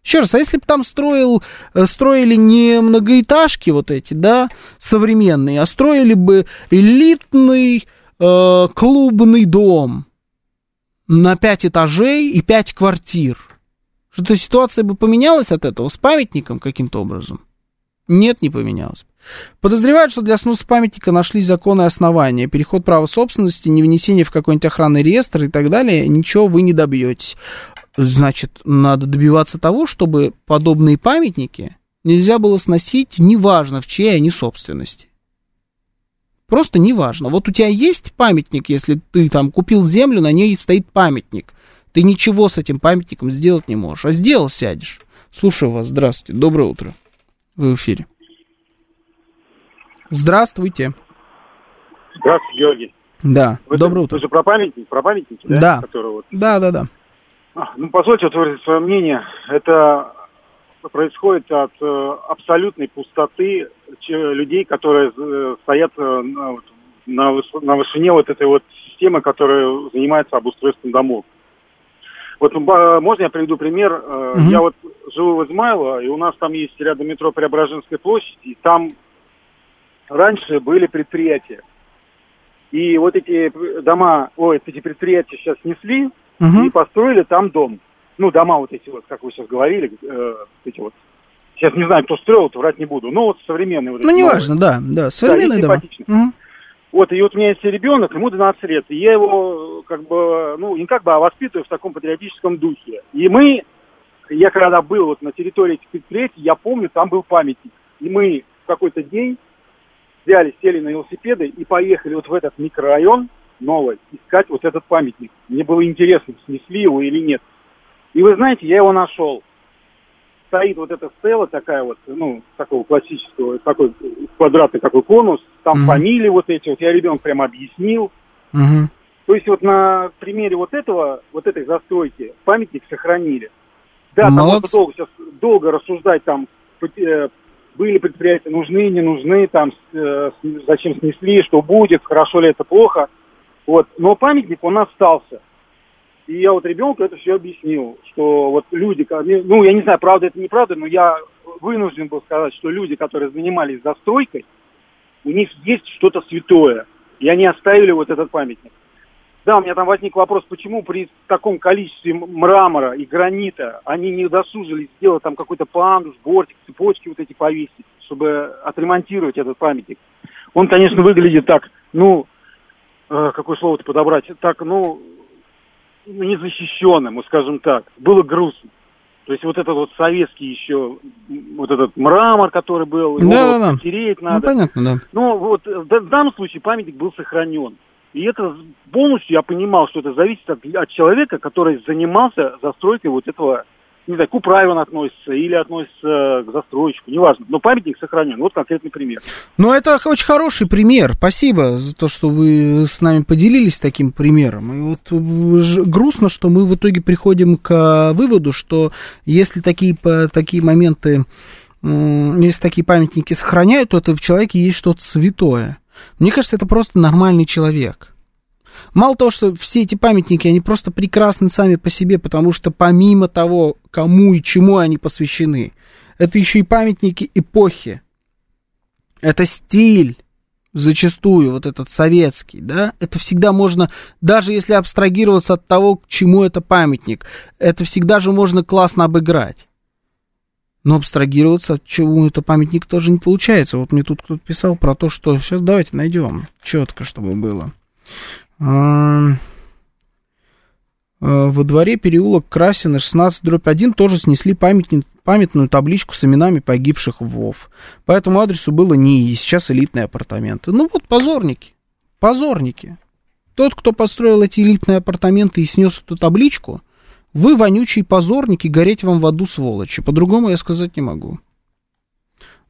Еще раз, а если бы там строил, э, строили не многоэтажки вот эти, да, современные, а строили бы элитный э, клубный дом на пять этажей и пять квартир, что-то ситуация бы поменялась от этого с памятником каким-то образом? Нет, не поменялась. Подозревают, что для сноса памятника нашлись законы основания. Переход права собственности, не внесение в какой-нибудь охранный реестр и так далее, ничего вы не добьетесь. Значит, надо добиваться того, чтобы подобные памятники нельзя было сносить, неважно в чьей они собственности. Просто неважно. Вот у тебя есть памятник, если ты там купил землю, на ней стоит памятник. Ты ничего с этим памятником сделать не можешь. А сделал, сядешь. Слушаю вас. Здравствуйте. Доброе утро. Вы в эфире. Здравствуйте. Здравствуйте, Георгий. Да, вы доброе утро. Вы же про памятники, про памятники, да? Да. Которые вот... Да, да, да. А, ну, позвольте вот выразить свое мнение. Это происходит от э, абсолютной пустоты людей, которые э, стоят э, на, на, на вышине вот этой вот системы, которая занимается обустройством домов. Вот ну, можно я приведу пример? Э, Мгм. Я вот живу в Измайлово, и у нас там есть рядом метро Преображенская площадь, и там раньше были предприятия. И вот эти дома, ой, эти предприятия сейчас снесли, Мгм. и построили там дом. Ну, дома вот эти вот, как вы сейчас говорили, э, эти вот. Сейчас не знаю, кто строил, то врать не буду. Ну, вот современные вот Ну, неважно, да, да, современные и дома. Мгм. Вот, и вот у меня есть ребенок, ему 12 лет, и я его, как бы, ну, не как бы, а воспитываю в таком патриотическом духе. И мы, я когда был вот на территории этих предприятий, я помню, там был памятник. И мы в какой-то день взяли, сели на велосипеды и поехали вот в этот микрорайон новый искать вот этот памятник. Мне было интересно, снесли его или нет. И вы знаете, я его нашел. Стоит вот эта стела такая вот, ну, такого классического, такой квадратный такой конус, там Мгм. фамилии вот эти, вот я ребенку прямо объяснил. Мгм. То есть вот на примере вот этого, вот этой застройки памятник сохранили. Да, там Молодцы. можно долго сейчас долго рассуждать, там э, были предприятия нужны, не нужны, там э, зачем снесли, что будет, хорошо ли это, плохо. Вот, но памятник он остался. И я вот ребенку это все объяснил, что вот люди, ну я не знаю, правда это неправда, но я вынужден был сказать, что люди, которые занимались застройкой, у них есть что-то святое, и они оставили вот этот памятник. Да, у меня там возник вопрос, почему при таком количестве мрамора и гранита они не досужились сделать там какой-то пандус, бортик, цепочки вот эти повесить, чтобы отремонтировать этот памятник. Он, конечно, выглядит так, ну, э, какое слово-то подобрать, так, ну, ну, незащищенным, вот скажем так. Было грустно. То есть вот этот вот советский еще, вот этот мрамор, который был, его Да, вот да, тереть Ну, надо. понятно, да. Ну, вот э, в данном случае памятник был сохранен. И это полностью я понимал, что это зависит от, от человека, который занимался застройкой вот этого, не знаю, к управе он относится или относится к застройщику, неважно. Но памятник сохранен. Вот конкретный пример. Ну, это очень хороший пример. Спасибо за то, что вы с нами поделились таким примером. И вот э, грустно, что мы в итоге приходим к выводу, что если такие, такие моменты, если такие памятники сохраняют, то это в человеке есть что-то святое. Мне кажется, это просто нормальный человек. Мало того, что все эти памятники, они просто прекрасны сами по себе, потому что помимо того, кому и чему они посвящены, это еще и памятники эпохи. Это стиль, зачастую, вот этот советский, да, это всегда можно, даже если абстрагироваться от того, к чему это памятник, это всегда же можно классно обыграть. Но абстрагироваться от чего это памятник тоже не получается. Вот мне тут кто-то писал про то, что сейчас давайте найдем четко, чтобы было. А, во дворе переулок Красина, 16 дробь 1, тоже снесли памятную табличку с именами погибших ВОВ. По этому адресу было НИИ, сейчас элитные апартаменты. Ну вот позорники, позорники. Тот, кто построил эти элитные апартаменты и снес эту табличку, вы вонючие позорники, гореть вам в аду, сволочи. По-другому я сказать не могу.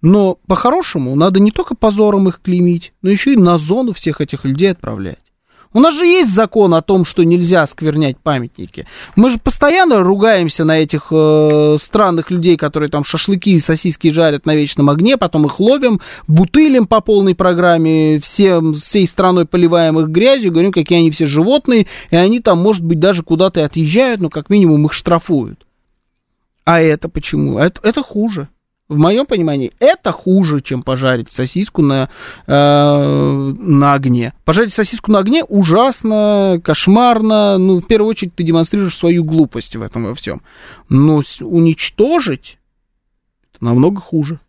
Но по-хорошему надо не только позором их клеймить, но еще и на зону всех этих людей отправлять. У нас же есть закон о том, что нельзя сквернять памятники. Мы же постоянно ругаемся на этих э, странных людей, которые там шашлыки и сосиски жарят на вечном огне, потом их ловим, бутылим по полной программе, всем, всей страной поливаем их грязью, говорим, какие они все животные, и они там, может быть, даже куда-то отъезжают, но как минимум их штрафуют. А это почему? Это, это хуже в моем понимании, это хуже, чем пожарить сосиску на, э, на огне. Пожарить сосиску на огне ужасно, кошмарно. Ну, в первую очередь, ты демонстрируешь свою глупость в этом во всем. Но уничтожить это намного хуже.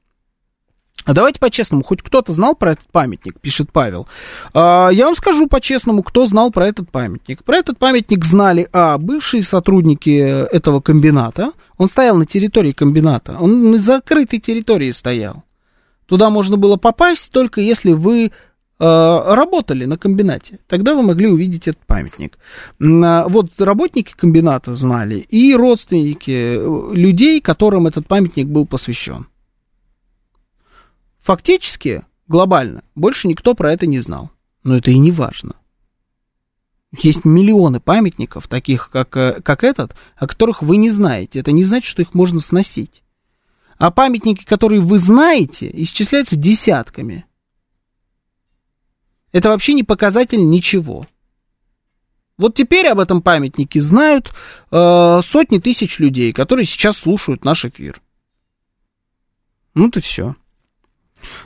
А давайте по-честному, хоть кто-то знал про этот памятник, пишет Павел. А, я вам скажу по-честному, кто знал про этот памятник. Про этот памятник знали, а, бывшие сотрудники этого комбината. Он стоял на территории комбината. Он на закрытой территории стоял. Туда можно было попасть только если вы а, работали на комбинате. Тогда вы могли увидеть этот памятник. А, вот работники комбината знали и родственники э, людей, которым этот памятник был посвящен. Фактически, глобально, больше никто про это не знал. Но это и не важно. Есть миллионы памятников, таких как, э, как этот, о которых вы не знаете. Это не значит, что их можно сносить. А памятники, которые вы знаете, исчисляются десятками. Это вообще не показатель ничего. Вот теперь об этом памятнике знают э, сотни тысяч людей, которые сейчас слушают наш эфир. Ну, то все.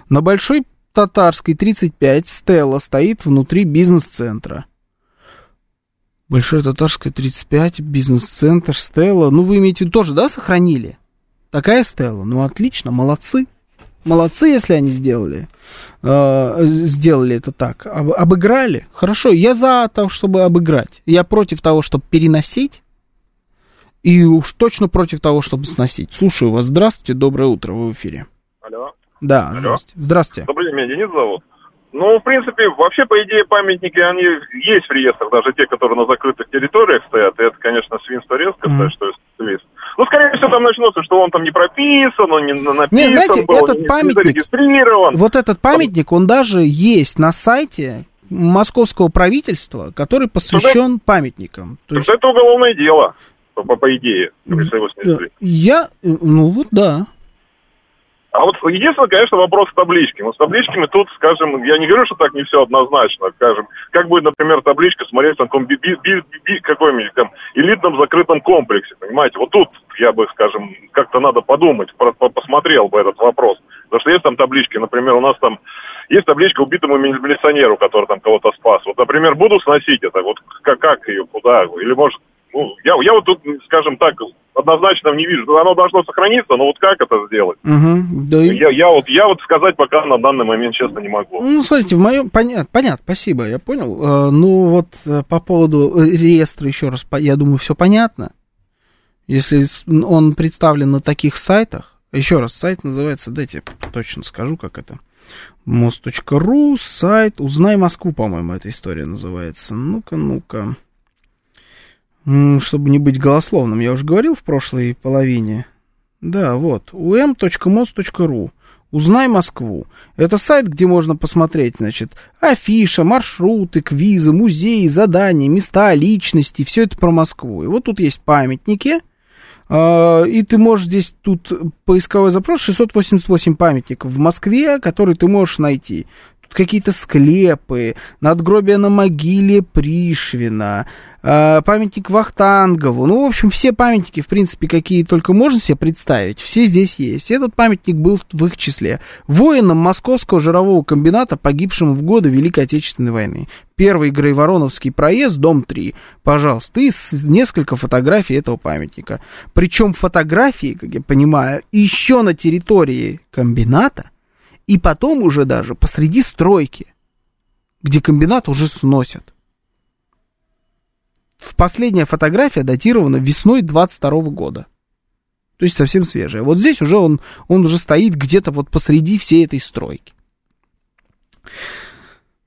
На Большой Татарской 35 Стелла стоит внутри бизнес-центра. Большая Татарская 35, бизнес-центр, Стелла. Ну, вы имеете тоже, да, сохранили? Такая Стелла. Ну, отлично, молодцы. Молодцы, если они сделали. Э, сделали это так. Об, обыграли. Хорошо, я за то, чтобы обыграть. Я против того, чтобы переносить. И уж точно против того, чтобы сносить. Слушаю вас. Здравствуйте, доброе утро, вы в эфире. Алло. Да, здравствуйте. Здравствуйте. Добрый день, меня Денис зовут. Ну, в принципе, вообще, по идее, памятники, они есть в реестрах, даже те, которые на закрытых территориях стоят. И это, конечно, свинство резко, mm-hmm. что свист. Ну, скорее всего, там начнется, что он там не прописан, он не написан не, знаете, был, этот не, памятник, не зарегистрирован. Вот этот памятник, он даже есть на сайте московского правительства, который посвящен это, памятникам. То есть... Это уголовное дело, по, по, по идее, если его снесли. Я, ну вот да, а вот единственное, конечно, вопрос с табличками. с табличками тут, скажем, я не говорю, что так не все однозначно, скажем, как будет, например, табличка смотреть на каком каком-нибудь там элитном закрытом комплексе, понимаете? Вот тут я бы, скажем, как-то надо подумать, посмотрел бы этот вопрос. Потому что есть там таблички, например, у нас там есть табличка убитому милиционеру, который там кого-то спас. Вот, например, буду сносить это, вот как, как ее, куда, или может, ну, я, я вот тут, скажем так, однозначно не вижу. Оно должно сохраниться, но вот как это сделать? Угу, да. я, я, вот, я вот сказать пока на данный момент, честно, не могу. Ну, смотрите, в моем... Понятно, понятно, спасибо, я понял. Э, ну, вот э, по поводу э, реестра еще раз, я думаю, все понятно. Если он представлен на таких сайтах, еще раз, сайт называется, дайте точно скажу, как это. Мост.ру, сайт, узнай Москву, по-моему, эта история называется. Ну-ка, ну-ка. Чтобы не быть голословным, я уже говорил в прошлой половине. Да, вот, um.mos.ru. Узнай Москву. Это сайт, где можно посмотреть, значит, афиша, маршруты, квизы, музеи, задания, места, личности, все это про Москву. И вот тут есть памятники, а, и ты можешь здесь, тут поисковой запрос, 688 памятников в Москве, которые ты можешь найти какие-то склепы, надгробие на могиле Пришвина, э, памятник Вахтангову. Ну, в общем, все памятники, в принципе, какие только можно себе представить, все здесь есть. Этот памятник был в их числе. Воинам Московского жирового комбината, погибшим в годы Великой Отечественной войны. Первый Грейвороновский проезд, дом 3. Пожалуйста, и несколько фотографий этого памятника. Причем фотографии, как я понимаю, еще на территории комбината, и потом уже даже посреди стройки, где комбинат уже сносят. В последняя фотография датирована весной 22 года. То есть совсем свежая. Вот здесь уже он, он уже стоит где-то вот посреди всей этой стройки.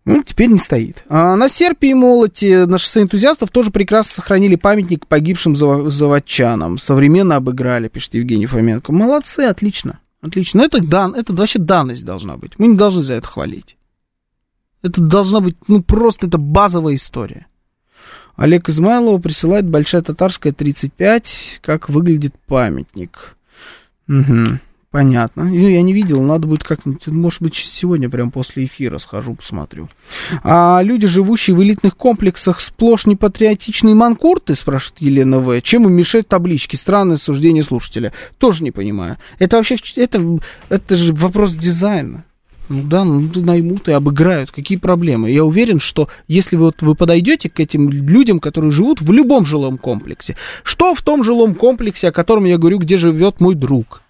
Ну, теперь не стоит. А на Серпе и Молоте на шоссе энтузиастов тоже прекрасно сохранили памятник погибшим заводчанам. Современно обыграли, пишет Евгений Фоменко. Молодцы, отлично. Отлично. Но это, дан, это вообще данность должна быть. Мы не должны за это хвалить. Это должна быть, ну, просто это базовая история. Олег Измайлова присылает Большая Татарская 35, как выглядит памятник. Угу. Понятно. Ну, я не видел, надо будет как-нибудь, может быть, сегодня, прям после эфира схожу, посмотрю. А люди, живущие в элитных комплексах, сплошь непатриотичные манкурты, спрашивает Елена В. Чем им мешают таблички? Странное суждение слушателя. Тоже не понимаю. Это вообще, это, это же вопрос дизайна. Ну да, ну наймут и обыграют. Какие проблемы? Я уверен, что если вот вы подойдете к этим людям, которые живут в любом жилом комплексе, что в том жилом комплексе, о котором я говорю, где живет мой друг?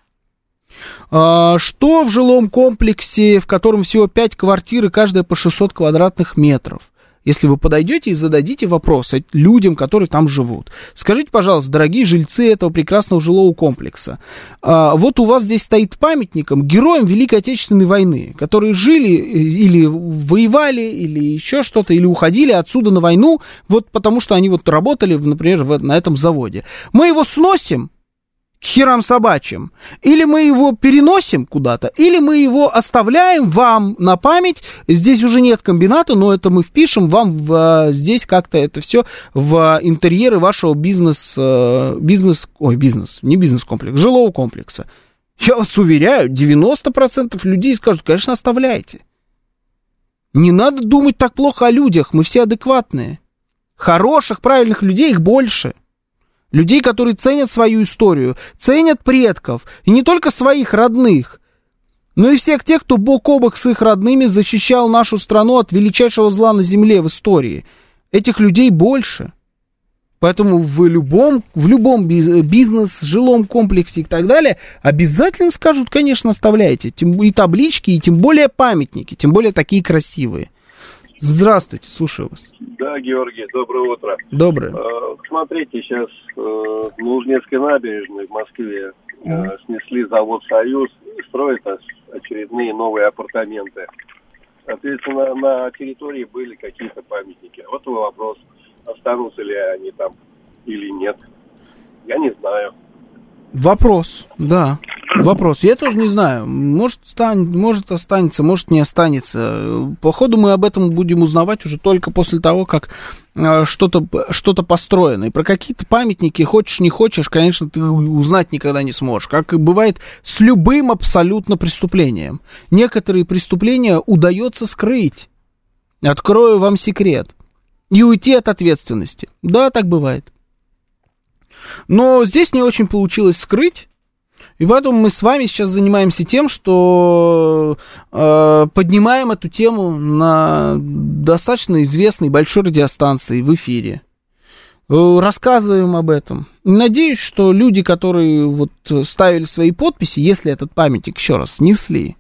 А, что в жилом комплексе, в котором всего 5 квартир и каждая по 600 квадратных метров? Если вы подойдете и зададите вопрос людям, которые там живут. Скажите, пожалуйста, дорогие жильцы этого прекрасного жилого комплекса, а, вот у вас здесь стоит памятником героям Великой Отечественной войны, которые жили э, или воевали, или еще что-то, или уходили отсюда на войну, вот потому что они вот работали, например, на этом заводе. Мы его сносим, к херам собачьим. Или мы его переносим куда-то, или мы его оставляем вам на память. Здесь уже нет комбината, но это мы впишем вам в, а, здесь как-то это все в интерьеры вашего бизнес, э, бизнес, ой, бизнес, не бизнес-комплекс, жилого комплекса. Я вас уверяю, 90% людей скажут, конечно, оставляйте. Не надо думать так плохо о людях, мы все адекватные. Хороших, правильных людей их больше. Людей, которые ценят свою историю, ценят предков, и не только своих родных, но и всех тех, кто бок о бок с их родными защищал нашу страну от величайшего зла на земле в истории. Этих людей больше. Поэтому в любом, в любом бизнес, жилом комплексе и так далее обязательно скажут, конечно, оставляйте. Тем, и таблички, и тем более памятники, тем более такие красивые. Здравствуйте, слушаю вас. Да, Георгий, доброе утро. Доброе. Э, смотрите, сейчас э, в Лужнецкой набережной в Москве э, снесли завод «Союз» и строят очередные новые апартаменты. Соответственно, на территории были какие-то памятники. Вот вопрос, останутся ли они там или нет. Я не знаю. Вопрос, да. Вопрос. Я тоже не знаю. Может, стань, может останется, может не останется. Походу мы об этом будем узнавать уже только после того, как э, что-то что построено. И про какие-то памятники, хочешь не хочешь, конечно, ты узнать никогда не сможешь. Как бывает с любым абсолютно преступлением. Некоторые преступления удается скрыть. Открою вам секрет. И уйти от ответственности. Да, так бывает. Но здесь не очень получилось скрыть. И поэтому мы с вами сейчас занимаемся тем, что э, поднимаем эту тему на достаточно известной большой радиостанции в эфире. Э, рассказываем об этом. Надеюсь, что люди, которые вот ставили свои подписи, если этот памятник еще раз снесли,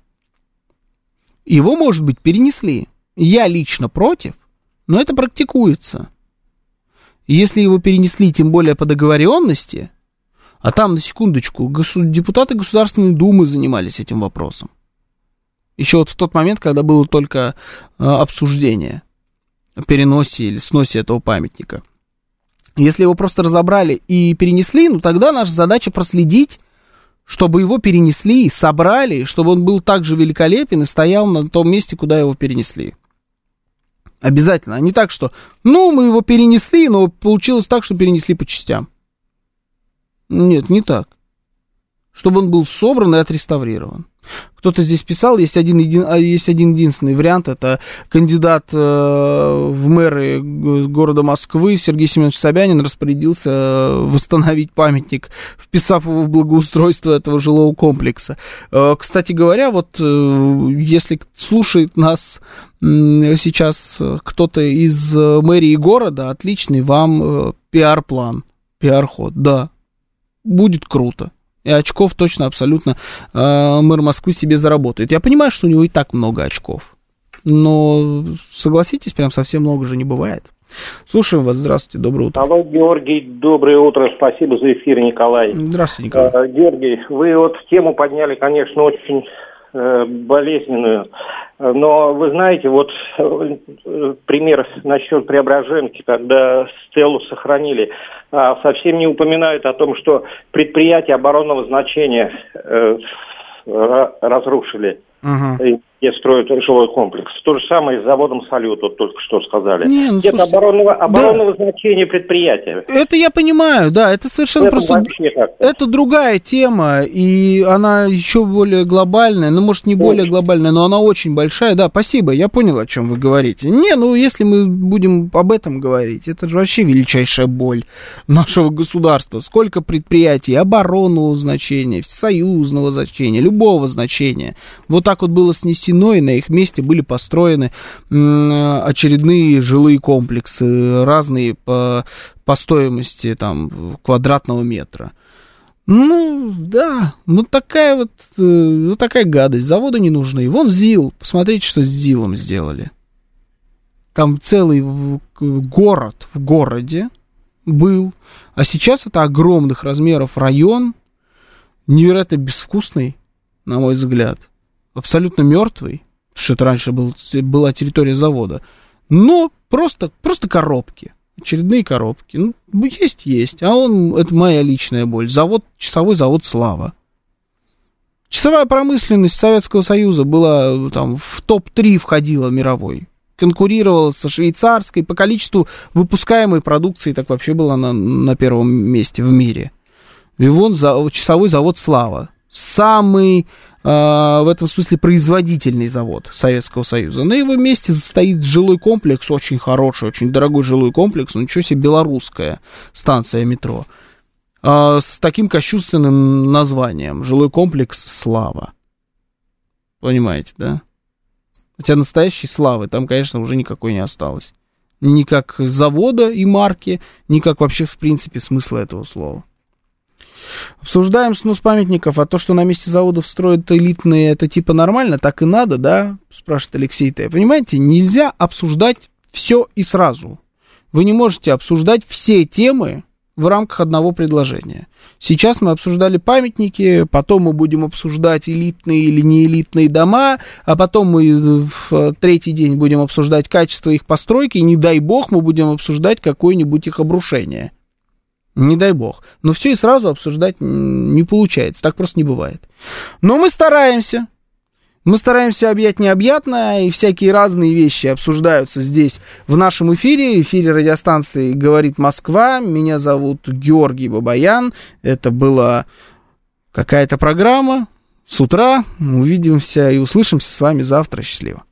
его, может быть, перенесли. Я лично против, но это практикуется. И если его перенесли, тем более по договоренности, а там, на секундочку, госу- депутаты Государственной Думы занимались этим вопросом. Еще вот в тот момент, когда было только э, обсуждение о переносе или сносе этого памятника. Если его просто разобрали и перенесли, ну тогда наша задача проследить, чтобы его перенесли, собрали, чтобы он был так же великолепен и стоял на том месте, куда его перенесли. Обязательно. А не так, что, ну, мы его перенесли, но получилось так, что перенесли по частям. Нет, не так. Чтобы он был собран и отреставрирован. Кто-то здесь писал, есть один, един, а, есть один единственный вариант, это кандидат э, в мэры города Москвы Сергей Семенович Собянин распорядился э, восстановить памятник, вписав его в благоустройство этого жилого комплекса. Э, кстати говоря, вот если слушает нас сейчас кто-то из мэрии города, отличный вам пиар-план, пиар-ход, да, будет круто. И очков точно абсолютно э, мэр Москвы себе заработает. Я понимаю, что у него и так много очков. Но согласитесь, прям совсем много же не бывает. Слушаем вас. Здравствуйте, доброе утро. Алло, Георгий, доброе утро. Спасибо за эфир, Николай. Здравствуйте, Николай. Э, Георгий, вы вот тему подняли, конечно, очень болезненную. Но вы знаете, вот э, пример насчет Преображенки, когда Стеллу сохранили, а, совсем не упоминают о том, что предприятие оборонного значения э, разрушили. Uh-huh где строят жилой комплекс. То же самое с заводом «Салют», вот только что сказали. Не, ну, это оборонного, оборонного да. значения предприятия. Это я понимаю, да, это совершенно это просто... Это другая тема, и она еще более глобальная, ну, может, не более очень. глобальная, но она очень большая. Да, спасибо, я понял, о чем вы говорите. Не, ну, если мы будем об этом говорить, это же вообще величайшая боль нашего государства. Сколько предприятий оборонного значения, союзного значения, любого значения. Вот так вот было снесено снесено, и на их месте были построены очередные жилые комплексы, разные по, по стоимости там, квадратного метра. Ну, да, ну такая вот, э, ну такая гадость, заводы не нужны. Вон ЗИЛ, посмотрите, что с ЗИЛом сделали. Там целый город в городе был, а сейчас это огромных размеров район, невероятно безвкусный, на мой взгляд абсолютно мертвый, что это раньше был, была территория завода, но просто, просто коробки, очередные коробки. Ну, есть, есть, а он, это моя личная боль. Завод, часовой завод «Слава». Часовая промышленность Советского Союза была там в топ-3 входила мировой. Конкурировала со швейцарской по количеству выпускаемой продукции, так вообще была на, на первом месте в мире. И вон за, часовой завод «Слава». Самый а, в этом смысле производительный завод Советского Союза. На его месте стоит жилой комплекс, очень хороший, очень дорогой жилой комплекс, ну ничего себе, белорусская станция метро, а, с таким кощунственным названием, жилой комплекс «Слава». Понимаете, да? Хотя настоящей славы там, конечно, уже никакой не осталось. Ни как завода и марки, ни как вообще, в принципе, смысла этого слова. Обсуждаем снос памятников, а то, что на месте заводов строят элитные, это типа нормально, так и надо, да? Спрашивает Алексей Т. Понимаете, нельзя обсуждать все и сразу. Вы не можете обсуждать все темы в рамках одного предложения. Сейчас мы обсуждали памятники, потом мы будем обсуждать элитные или неэлитные дома, а потом мы в третий день будем обсуждать качество их постройки, и не дай бог мы будем обсуждать какое-нибудь их обрушение. Не дай бог. Но все и сразу обсуждать не получается. Так просто не бывает. Но мы стараемся. Мы стараемся объять необъятное, и всякие разные вещи обсуждаются здесь, в нашем эфире, эфире радиостанции «Говорит Москва». Меня зовут Георгий Бабаян. Это была какая-то программа. С утра увидимся и услышимся с вами завтра. Счастливо.